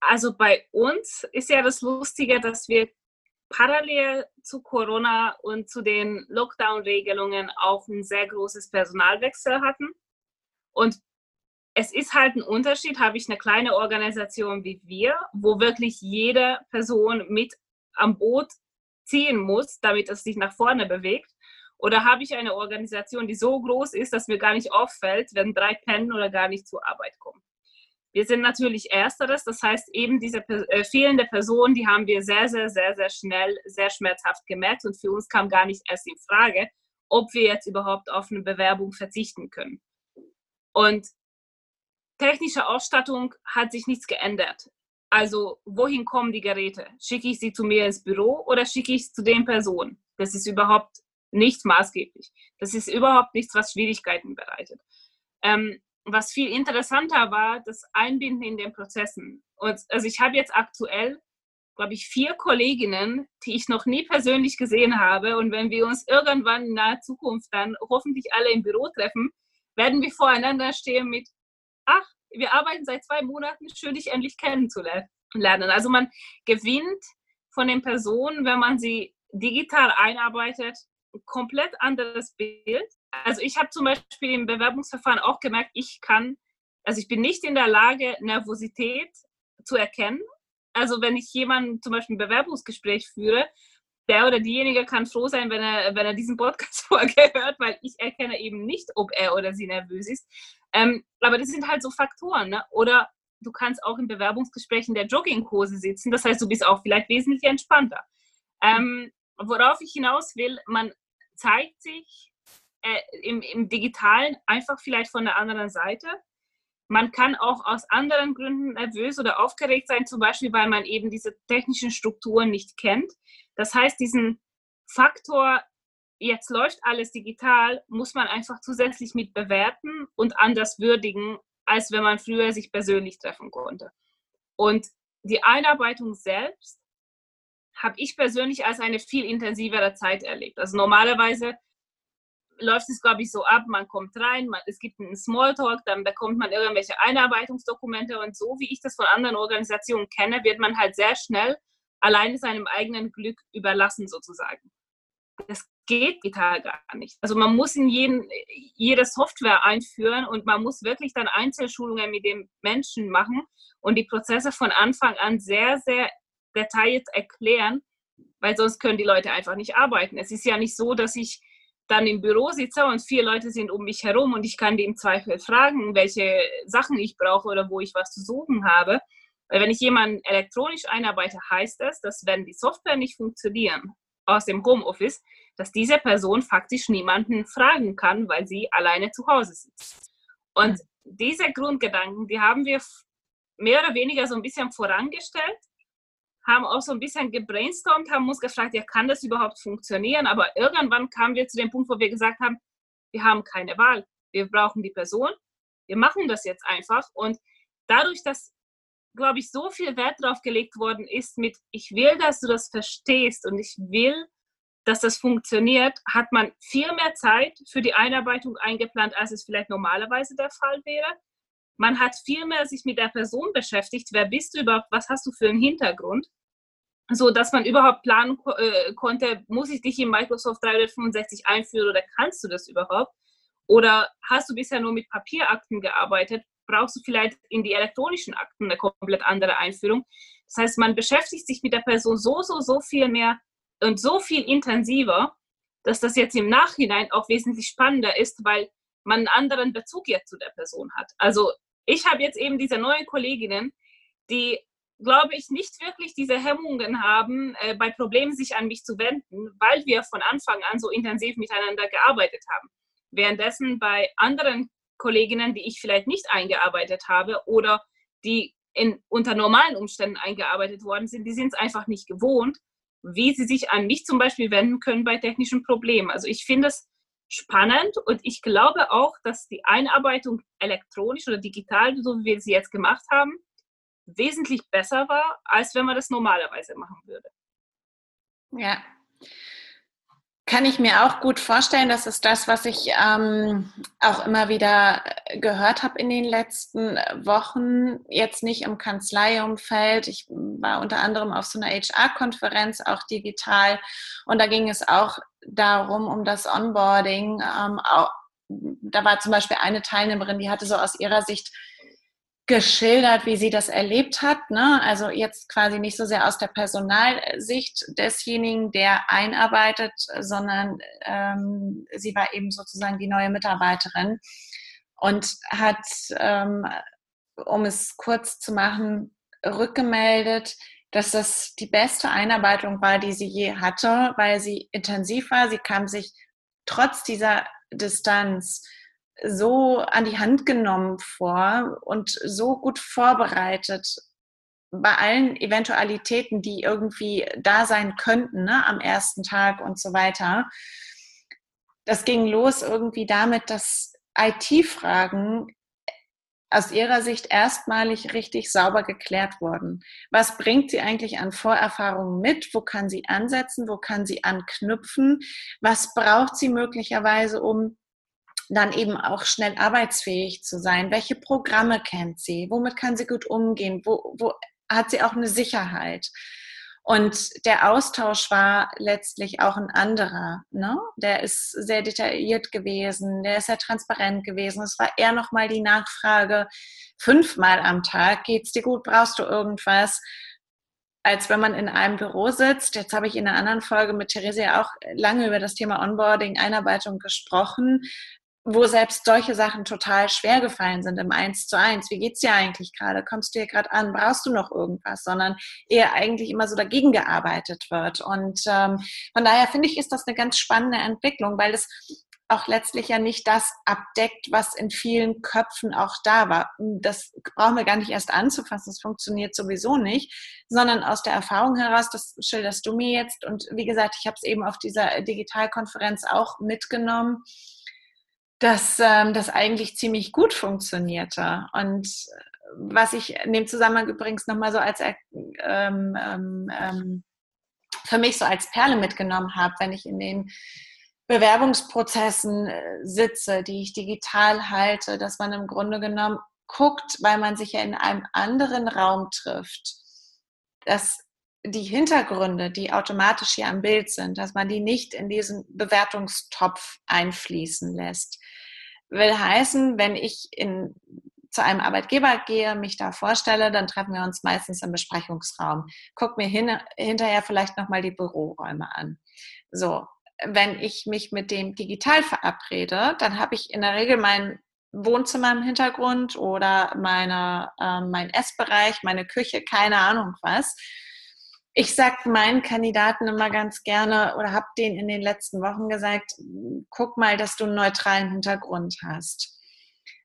Also bei uns ist ja das Lustige, dass wir parallel zu Corona und zu den Lockdown-Regelungen auch ein sehr großes Personalwechsel hatten. Und es ist halt ein Unterschied, habe ich eine kleine Organisation wie wir, wo wirklich jede Person mit am Boot ziehen muss, damit es sich nach vorne bewegt. Oder habe ich eine Organisation, die so groß ist, dass mir gar nicht auffällt, wenn drei pennen oder gar nicht zur Arbeit kommen? Wir sind natürlich Ersteres, das heißt eben diese äh, fehlende Person, die haben wir sehr, sehr, sehr, sehr schnell, sehr schmerzhaft gemerkt und für uns kam gar nicht erst in Frage, ob wir jetzt überhaupt auf eine Bewerbung verzichten können. Und technische Ausstattung hat sich nichts geändert. Also wohin kommen die Geräte? Schicke ich sie zu mir ins Büro oder schicke ich es zu den Personen? Das ist überhaupt nicht maßgeblich. Das ist überhaupt nichts, was Schwierigkeiten bereitet. Ähm, was viel interessanter war, das Einbinden in den Prozessen. Und also ich habe jetzt aktuell, glaube ich, vier Kolleginnen, die ich noch nie persönlich gesehen habe. Und wenn wir uns irgendwann in naher Zukunft dann hoffentlich alle im Büro treffen, werden wir voreinander stehen mit, ach, wir arbeiten seit zwei Monaten, schön dich endlich kennenzulernen. Also man gewinnt von den Personen, wenn man sie digital einarbeitet, ein komplett anderes Bild. Also ich habe zum Beispiel im Bewerbungsverfahren auch gemerkt, ich kann, also ich bin nicht in der Lage, Nervosität zu erkennen. Also wenn ich jemanden zum Beispiel ein Bewerbungsgespräch führe, der oder diejenige kann froh sein, wenn er, wenn er diesen Podcast vorgehört, weil ich erkenne eben nicht, ob er oder sie nervös ist. Ähm, aber das sind halt so Faktoren. Ne? Oder du kannst auch in der Jogginghose sitzen. Das heißt, du bist auch vielleicht wesentlich entspannter. Ähm, worauf ich hinaus will, man zeigt sich äh, im, im Digitalen einfach vielleicht von der anderen Seite. Man kann auch aus anderen Gründen nervös oder aufgeregt sein, zum Beispiel, weil man eben diese technischen Strukturen nicht kennt. Das heißt, diesen Faktor, jetzt läuft alles digital, muss man einfach zusätzlich mit bewerten und anders würdigen, als wenn man früher sich persönlich treffen konnte. Und die Einarbeitung selbst habe ich persönlich als eine viel intensivere Zeit erlebt. Also normalerweise läuft es, glaube ich, so ab, man kommt rein, man, es gibt einen Smalltalk, dann bekommt man irgendwelche Einarbeitungsdokumente und so, wie ich das von anderen Organisationen kenne, wird man halt sehr schnell alleine seinem eigenen Glück überlassen sozusagen. Das geht digital gar nicht. Also man muss in jeden, jede Software einführen und man muss wirklich dann Einzelschulungen mit dem Menschen machen und die Prozesse von Anfang an sehr, sehr detailliert erklären, weil sonst können die Leute einfach nicht arbeiten. Es ist ja nicht so, dass ich dann im Büro sitze und vier Leute sind um mich herum und ich kann die im Zweifel fragen, welche Sachen ich brauche oder wo ich was zu suchen habe. Weil wenn ich jemanden elektronisch einarbeite, heißt das, dass wenn die Software nicht funktionieren aus dem Homeoffice, dass diese Person faktisch niemanden fragen kann, weil sie alleine zu Hause sitzt. Und diese Grundgedanken, die haben wir mehr oder weniger so ein bisschen vorangestellt haben auch so ein bisschen gebrainstormt, haben uns gefragt, ja, kann das überhaupt funktionieren? Aber irgendwann kamen wir zu dem Punkt, wo wir gesagt haben, wir haben keine Wahl. Wir brauchen die Person. Wir machen das jetzt einfach. Und dadurch, dass, glaube ich, so viel Wert darauf gelegt worden ist mit, ich will, dass du das verstehst und ich will, dass das funktioniert, hat man viel mehr Zeit für die Einarbeitung eingeplant, als es vielleicht normalerweise der Fall wäre. Man hat viel mehr sich mit der Person beschäftigt. Wer bist du überhaupt? Was hast du für einen Hintergrund? So dass man überhaupt planen äh, konnte, muss ich dich in Microsoft 365 einführen oder kannst du das überhaupt? Oder hast du bisher nur mit Papierakten gearbeitet? Brauchst du vielleicht in die elektronischen Akten eine komplett andere Einführung? Das heißt, man beschäftigt sich mit der Person so, so, so viel mehr und so viel intensiver, dass das jetzt im Nachhinein auch wesentlich spannender ist, weil man einen anderen Bezug jetzt zu der Person hat. Also ich habe jetzt eben diese neuen Kolleginnen, die glaube ich, nicht wirklich diese Hemmungen haben, äh, bei Problemen sich an mich zu wenden, weil wir von Anfang an so intensiv miteinander gearbeitet haben. Währenddessen bei anderen Kolleginnen, die ich vielleicht nicht eingearbeitet habe oder die in, unter normalen Umständen eingearbeitet worden sind, die sind es einfach nicht gewohnt, wie sie sich an mich zum Beispiel wenden können bei technischen Problemen. Also ich finde es spannend und ich glaube auch, dass die Einarbeitung elektronisch oder digital, so wie wir sie jetzt gemacht haben, wesentlich besser war, als wenn man das normalerweise machen würde. Ja, kann ich mir auch gut vorstellen. Das ist das, was ich ähm, auch immer wieder gehört habe in den letzten Wochen. Jetzt nicht im Kanzleiumfeld. Ich war unter anderem auf so einer HR-Konferenz, auch digital. Und da ging es auch darum, um das Onboarding. Ähm, auch, da war zum Beispiel eine Teilnehmerin, die hatte so aus ihrer Sicht geschildert, wie sie das erlebt hat. Ne? Also jetzt quasi nicht so sehr aus der Personalsicht desjenigen, der einarbeitet, sondern ähm, sie war eben sozusagen die neue Mitarbeiterin und hat, ähm, um es kurz zu machen, rückgemeldet, dass das die beste Einarbeitung war, die sie je hatte, weil sie intensiv war. Sie kam sich trotz dieser Distanz so an die Hand genommen vor und so gut vorbereitet bei allen Eventualitäten, die irgendwie da sein könnten, ne, am ersten Tag und so weiter. Das ging los irgendwie damit, dass IT-Fragen aus ihrer Sicht erstmalig richtig sauber geklärt wurden. Was bringt sie eigentlich an Vorerfahrungen mit? Wo kann sie ansetzen? Wo kann sie anknüpfen? Was braucht sie möglicherweise, um dann eben auch schnell arbeitsfähig zu sein? Welche Programme kennt sie? Womit kann sie gut umgehen? Wo, wo hat sie auch eine Sicherheit? Und der Austausch war letztlich auch ein anderer. Ne? Der ist sehr detailliert gewesen, der ist sehr transparent gewesen. Es war eher nochmal die Nachfrage, fünfmal am Tag, geht's dir gut, brauchst du irgendwas? als wenn man in einem Büro sitzt. Jetzt habe ich in einer anderen Folge mit Therese ja auch lange über das Thema Onboarding, Einarbeitung gesprochen wo selbst solche Sachen total schwer gefallen sind im Eins zu eins. Wie geht's dir eigentlich gerade? Kommst du hier gerade an? Brauchst du noch irgendwas? Sondern eher eigentlich immer so dagegen gearbeitet wird. Und ähm, von daher finde ich, ist das eine ganz spannende Entwicklung, weil es auch letztlich ja nicht das abdeckt, was in vielen Köpfen auch da war. Das brauchen wir gar nicht erst anzufassen, das funktioniert sowieso nicht, sondern aus der Erfahrung heraus, das schilderst du mir jetzt. Und wie gesagt, ich habe es eben auf dieser Digitalkonferenz auch mitgenommen dass ähm, das eigentlich ziemlich gut funktionierte. Und was ich in dem Zusammenhang übrigens nochmal so als ähm, ähm, ähm, für mich so als Perle mitgenommen habe, wenn ich in den Bewerbungsprozessen äh, sitze, die ich digital halte, dass man im Grunde genommen guckt, weil man sich ja in einem anderen Raum trifft, dass die Hintergründe, die automatisch hier am Bild sind, dass man die nicht in diesen Bewertungstopf einfließen lässt. Will heißen, wenn ich in, zu einem Arbeitgeber gehe, mich da vorstelle, dann treffen wir uns meistens im Besprechungsraum. Guck mir hin, hinterher vielleicht nochmal die Büroräume an. So, wenn ich mich mit dem digital verabrede, dann habe ich in der Regel mein Wohnzimmer im Hintergrund oder meine, äh, mein Essbereich, meine Küche, keine Ahnung was ich sage meinen Kandidaten immer ganz gerne oder habe denen in den letzten Wochen gesagt, guck mal, dass du einen neutralen Hintergrund hast.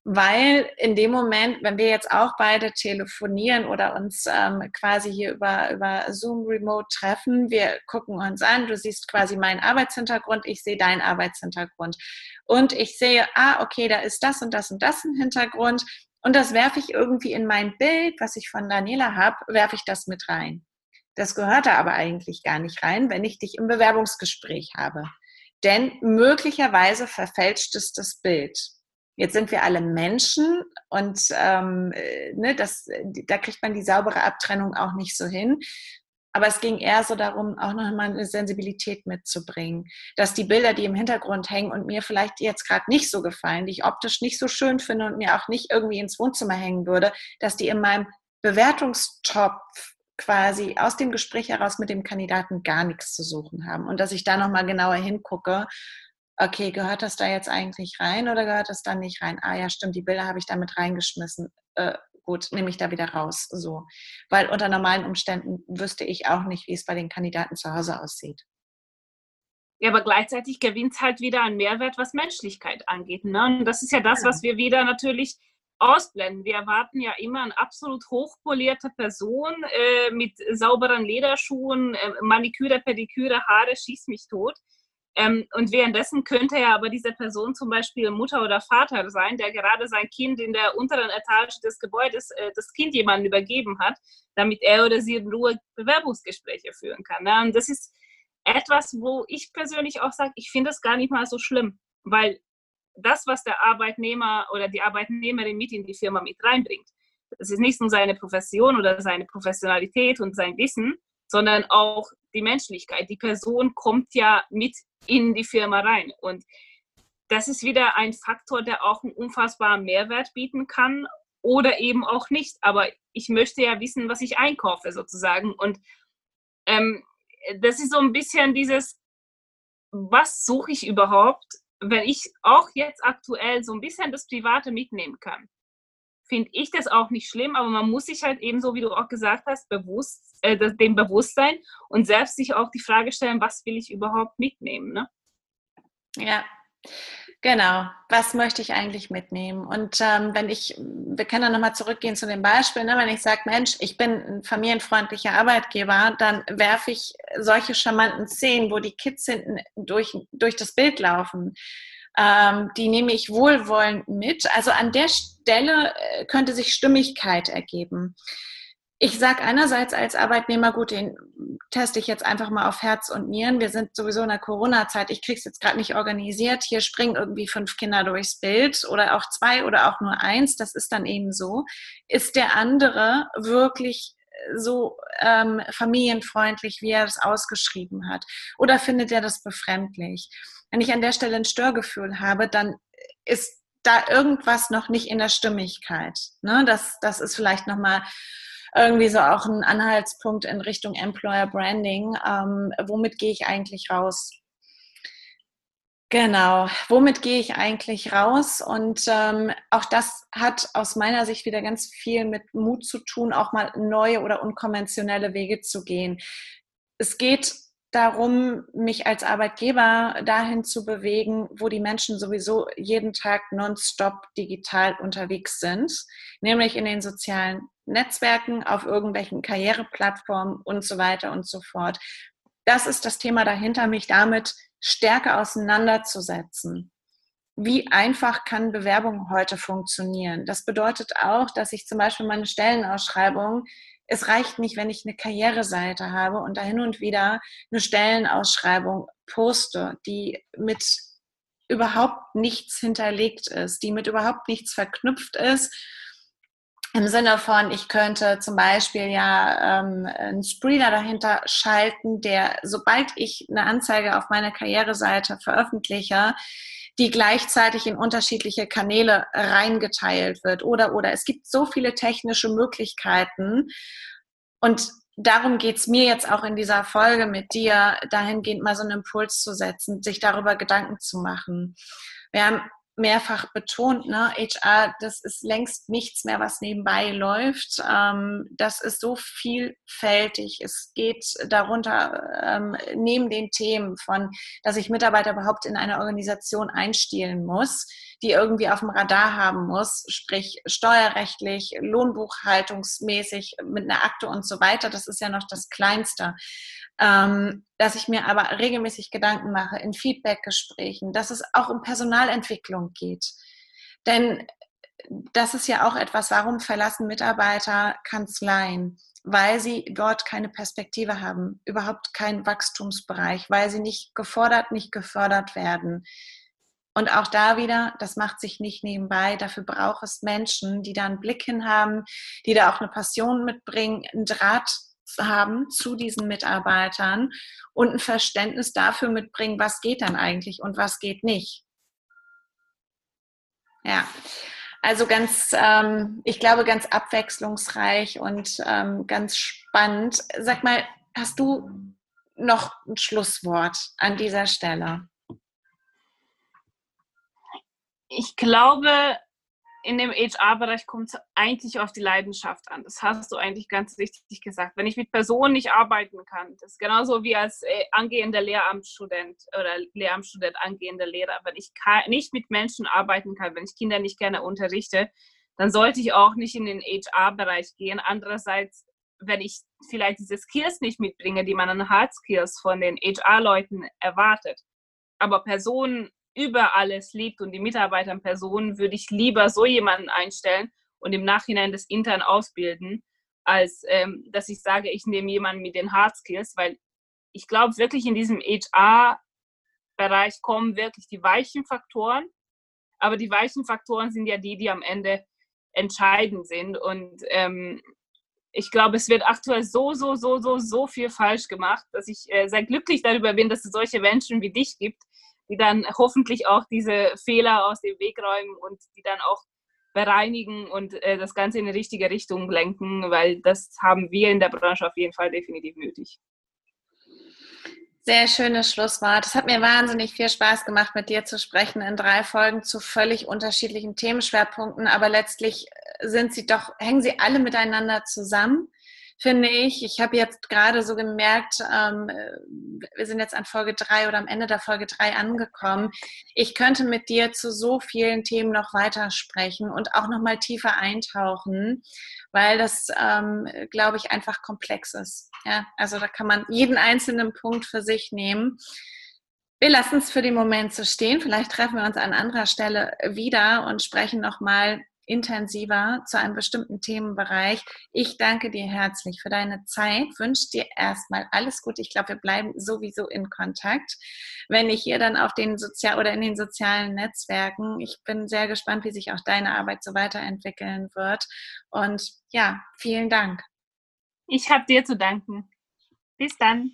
Weil in dem Moment, wenn wir jetzt auch beide telefonieren oder uns ähm, quasi hier über, über Zoom Remote treffen, wir gucken uns an, du siehst quasi meinen Arbeitshintergrund, ich sehe deinen Arbeitshintergrund. Und ich sehe, ah, okay, da ist das und das und das ein Hintergrund. Und das werfe ich irgendwie in mein Bild, was ich von Daniela habe, werfe ich das mit rein. Das gehört da aber eigentlich gar nicht rein, wenn ich dich im Bewerbungsgespräch habe. Denn möglicherweise verfälscht es das Bild. Jetzt sind wir alle Menschen und ähm, ne, das, da kriegt man die saubere Abtrennung auch nicht so hin. Aber es ging eher so darum, auch nochmal eine Sensibilität mitzubringen, dass die Bilder, die im Hintergrund hängen und mir vielleicht jetzt gerade nicht so gefallen, die ich optisch nicht so schön finde und mir auch nicht irgendwie ins Wohnzimmer hängen würde, dass die in meinem Bewertungstopf quasi aus dem Gespräch heraus mit dem Kandidaten gar nichts zu suchen haben und dass ich da nochmal genauer hingucke, okay, gehört das da jetzt eigentlich rein oder gehört das da nicht rein? Ah ja, stimmt, die Bilder habe ich da mit reingeschmissen. Äh, gut, nehme ich da wieder raus. So. Weil unter normalen Umständen wüsste ich auch nicht, wie es bei den Kandidaten zu Hause aussieht. Ja, aber gleichzeitig gewinnt es halt wieder an Mehrwert, was Menschlichkeit angeht. Ne? Und das ist ja das, was wir wieder natürlich ausblenden. Wir erwarten ja immer eine absolut hochpolierte Person äh, mit sauberen Lederschuhen, äh, Maniküre, Pediküre, Haare, schieß mich tot. Ähm, und währenddessen könnte ja aber diese Person zum Beispiel Mutter oder Vater sein, der gerade sein Kind in der unteren Etage des Gebäudes, äh, das Kind jemandem übergeben hat, damit er oder sie in Ruhe Bewerbungsgespräche führen kann. Ne? Und das ist etwas, wo ich persönlich auch sage, ich finde es gar nicht mal so schlimm, weil das, was der Arbeitnehmer oder die Arbeitnehmerin mit in die Firma mit reinbringt, das ist nicht nur seine Profession oder seine Professionalität und sein Wissen, sondern auch die Menschlichkeit. Die Person kommt ja mit in die Firma rein. Und das ist wieder ein Faktor, der auch einen unfassbaren Mehrwert bieten kann oder eben auch nicht. Aber ich möchte ja wissen, was ich einkaufe sozusagen. Und ähm, das ist so ein bisschen dieses, was suche ich überhaupt, wenn ich auch jetzt aktuell so ein bisschen das Private mitnehmen kann finde ich das auch nicht schlimm, aber man muss sich halt eben, so wie du auch gesagt hast, bewusst, äh, dem bewusst sein und selbst sich auch die Frage stellen, was will ich überhaupt mitnehmen. Ne? Ja, Genau, was möchte ich eigentlich mitnehmen? Und ähm, wenn ich, wir können dann nochmal zurückgehen zu dem Beispiel, ne? wenn ich sage, Mensch, ich bin ein familienfreundlicher Arbeitgeber, dann werfe ich solche charmanten Szenen, wo die Kids hinten durch, durch das Bild laufen, ähm, die nehme ich wohlwollend mit. Also an der Stelle äh, könnte sich Stimmigkeit ergeben. Ich sage einerseits als Arbeitnehmer, gut, den teste ich jetzt einfach mal auf Herz und Nieren. Wir sind sowieso in der Corona-Zeit. Ich kriege es jetzt gerade nicht organisiert. Hier springen irgendwie fünf Kinder durchs Bild oder auch zwei oder auch nur eins. Das ist dann eben so. Ist der andere wirklich so ähm, familienfreundlich, wie er das ausgeschrieben hat? Oder findet er das befremdlich? Wenn ich an der Stelle ein Störgefühl habe, dann ist da irgendwas noch nicht in der Stimmigkeit. Ne? Das, das ist vielleicht nochmal irgendwie so auch ein Anhaltspunkt in Richtung Employer Branding. Ähm, womit gehe ich eigentlich raus? Genau, womit gehe ich eigentlich raus? Und ähm, auch das hat aus meiner Sicht wieder ganz viel mit Mut zu tun, auch mal neue oder unkonventionelle Wege zu gehen. Es geht darum, mich als Arbeitgeber dahin zu bewegen, wo die Menschen sowieso jeden Tag nonstop digital unterwegs sind, nämlich in den sozialen Netzwerken, auf irgendwelchen Karriereplattformen und so weiter und so fort. Das ist das Thema dahinter, mich damit stärker auseinanderzusetzen. Wie einfach kann Bewerbung heute funktionieren? Das bedeutet auch, dass ich zum Beispiel meine Stellenausschreibung es reicht nicht, wenn ich eine Karriereseite habe und da hin und wieder eine Stellenausschreibung poste, die mit überhaupt nichts hinterlegt ist, die mit überhaupt nichts verknüpft ist. Im Sinne von, ich könnte zum Beispiel ja ähm, einen Screener dahinter schalten, der, sobald ich eine Anzeige auf meiner Karriereseite veröffentliche, die gleichzeitig in unterschiedliche Kanäle reingeteilt wird. Oder, oder es gibt so viele technische Möglichkeiten. Und darum geht es mir jetzt auch in dieser Folge mit dir, dahingehend mal so einen Impuls zu setzen, sich darüber Gedanken zu machen. Wir haben mehrfach betont, ne, HR, das ist längst nichts mehr, was nebenbei läuft. Ähm, das ist so vielfältig. Es geht darunter ähm, neben den Themen von, dass ich Mitarbeiter überhaupt in eine Organisation einstielen muss, die irgendwie auf dem Radar haben muss, sprich steuerrechtlich, lohnbuchhaltungsmäßig mit einer Akte und so weiter. Das ist ja noch das Kleinste ähm, dass ich mir aber regelmäßig Gedanken mache in Feedbackgesprächen, dass es auch um Personalentwicklung geht. Denn das ist ja auch etwas, warum verlassen Mitarbeiter Kanzleien? Weil sie dort keine Perspektive haben, überhaupt keinen Wachstumsbereich, weil sie nicht gefordert, nicht gefördert werden. Und auch da wieder, das macht sich nicht nebenbei. Dafür braucht es Menschen, die da einen Blick hin haben, die da auch eine Passion mitbringen, einen Draht haben zu diesen Mitarbeitern und ein Verständnis dafür mitbringen, was geht dann eigentlich und was geht nicht. Ja, also ganz, ähm, ich glaube, ganz abwechslungsreich und ähm, ganz spannend. Sag mal, hast du noch ein Schlusswort an dieser Stelle? Ich glaube, in dem HR-Bereich kommt es eigentlich auf die Leidenschaft an. Das hast du eigentlich ganz richtig gesagt. Wenn ich mit Personen nicht arbeiten kann, das ist genauso wie als äh, angehender Lehramtsstudent oder Lehramtsstudent angehender Lehrer. Wenn ich nicht mit Menschen arbeiten kann, wenn ich Kinder nicht gerne unterrichte, dann sollte ich auch nicht in den HR-Bereich gehen. Andererseits, wenn ich vielleicht diese Skills nicht mitbringe, die man an Hard Skills von den HR-Leuten erwartet, aber Personen über alles liegt und die Mitarbeiter in Personen, würde ich lieber so jemanden einstellen und im Nachhinein das intern ausbilden, als ähm, dass ich sage, ich nehme jemanden mit den Hard Skills, weil ich glaube wirklich in diesem HR-Bereich kommen wirklich die weichen Faktoren, aber die weichen Faktoren sind ja die, die am Ende entscheidend sind und ähm, ich glaube, es wird aktuell so, so, so, so, so viel falsch gemacht, dass ich äh, sehr glücklich darüber bin, dass es solche Menschen wie dich gibt, die dann hoffentlich auch diese Fehler aus dem Weg räumen und die dann auch bereinigen und äh, das Ganze in die richtige Richtung lenken, weil das haben wir in der Branche auf jeden Fall definitiv nötig. Sehr schönes Schlusswort. Es hat mir wahnsinnig viel Spaß gemacht, mit dir zu sprechen in drei Folgen zu völlig unterschiedlichen Themenschwerpunkten, aber letztlich sind sie doch, hängen sie alle miteinander zusammen finde ich. Ich habe jetzt gerade so gemerkt, ähm, wir sind jetzt an Folge drei oder am Ende der Folge drei angekommen. Ich könnte mit dir zu so vielen Themen noch weitersprechen und auch noch mal tiefer eintauchen, weil das, ähm, glaube ich, einfach komplex ist. Ja, also da kann man jeden einzelnen Punkt für sich nehmen. Wir lassen es für den Moment so stehen. Vielleicht treffen wir uns an anderer Stelle wieder und sprechen noch mal intensiver zu einem bestimmten Themenbereich. Ich danke dir herzlich für deine Zeit, wünsche dir erstmal alles Gute. Ich glaube, wir bleiben sowieso in Kontakt, wenn ich hier dann auf den Sozial oder in den sozialen Netzwerken. Ich bin sehr gespannt, wie sich auch deine Arbeit so weiterentwickeln wird. Und ja, vielen Dank. Ich habe dir zu danken. Bis dann.